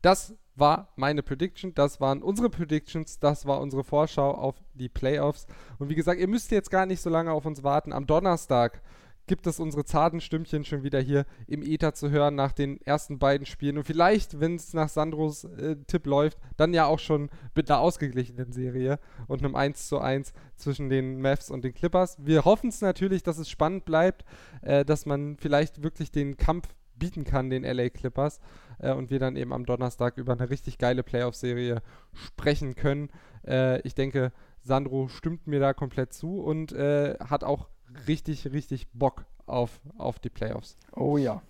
Das war meine Prediction, das waren unsere Predictions, das war unsere Vorschau auf die Playoffs. Und wie gesagt, ihr müsst jetzt gar nicht so lange auf uns warten. Am Donnerstag gibt es unsere zarten Stimmchen schon wieder hier im Ether zu hören nach den ersten beiden Spielen. Und vielleicht, wenn es nach Sandros äh, Tipp läuft, dann ja auch schon mit einer ausgeglichenen Serie und einem 1 zu 1 zwischen den Mavs und den Clippers. Wir hoffen es natürlich, dass es spannend bleibt, äh, dass man vielleicht wirklich den Kampf bieten kann, den LA Clippers. Äh, und wir dann eben am Donnerstag über eine richtig geile Playoff-Serie sprechen können. Äh, ich denke, Sandro stimmt mir da komplett zu und äh, hat auch richtig, richtig Bock auf, auf die Playoffs. Oh ja.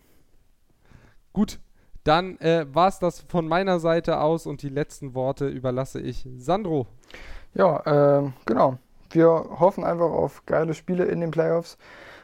Gut, dann äh, war es das von meiner Seite aus und die letzten Worte überlasse ich Sandro. Ja, äh, genau. Wir hoffen einfach auf geile Spiele in den Playoffs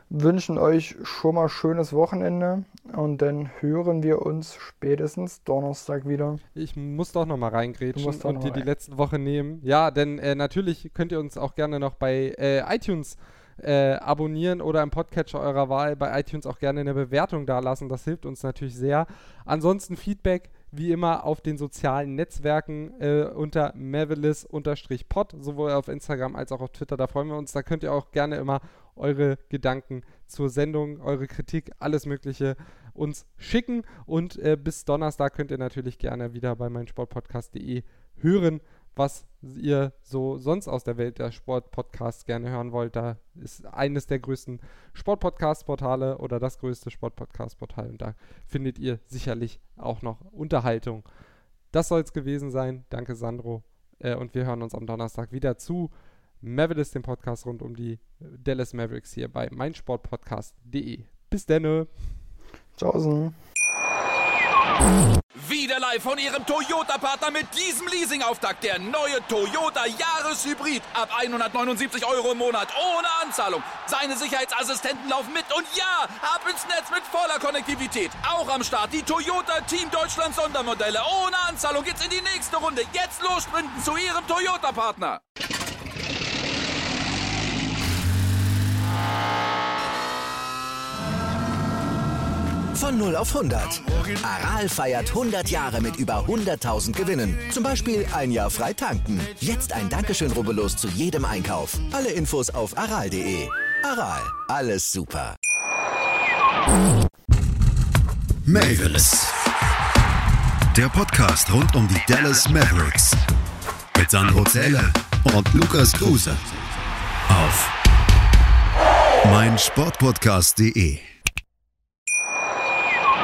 wünschen euch schon mal schönes Wochenende und dann hören wir uns spätestens Donnerstag wieder. Ich muss doch noch mal reingrätschen und dir die letzte Woche nehmen. Ja, denn äh, natürlich könnt ihr uns auch gerne noch bei äh, iTunes äh, abonnieren oder im Podcatcher eurer Wahl bei iTunes auch gerne eine Bewertung dalassen. Das hilft uns natürlich sehr. Ansonsten Feedback wie immer auf den sozialen Netzwerken äh, unter Mavelis-pod, sowohl auf Instagram als auch auf Twitter. Da freuen wir uns. Da könnt ihr auch gerne immer eure Gedanken zur Sendung, eure Kritik, alles Mögliche uns schicken. Und äh, bis Donnerstag könnt ihr natürlich gerne wieder bei meinsportpodcast.de hören, was ihr so sonst aus der Welt der Sportpodcasts gerne hören wollt. Da ist eines der größten Sportpodcast-Portale oder das größte Sportpodcast-Portal und da findet ihr sicherlich auch noch Unterhaltung. Das soll es gewesen sein. Danke, Sandro. Äh, und wir hören uns am Donnerstag wieder zu Mavericks, den Podcast rund um die Dallas Mavericks hier bei meinsportpodcast.de. Bis denne. Tschaußen. Wieder live von Ihrem Toyota-Partner mit diesem Leasing-Auftakt. Der neue Toyota Jahreshybrid. Ab 179 Euro im Monat. Ohne Anzahlung. Seine Sicherheitsassistenten laufen mit. Und ja, ab ins Netz mit voller Konnektivität. Auch am Start die Toyota Team Deutschland Sondermodelle. Ohne Anzahlung geht's in die nächste Runde. Jetzt los sprinten zu Ihrem Toyota-Partner. Von 0 auf 100. Aral feiert 100 Jahre mit über 100.000 Gewinnen. Zum Beispiel ein Jahr frei tanken. Jetzt ein Dankeschön, rubbellos zu jedem Einkauf. Alle Infos auf aral.de. Aral, alles super. Mavericks. Der Podcast rund um die Dallas Mavericks. Mit Sandro Zähler und Lukas Kruse. Auf meinsportpodcast.de.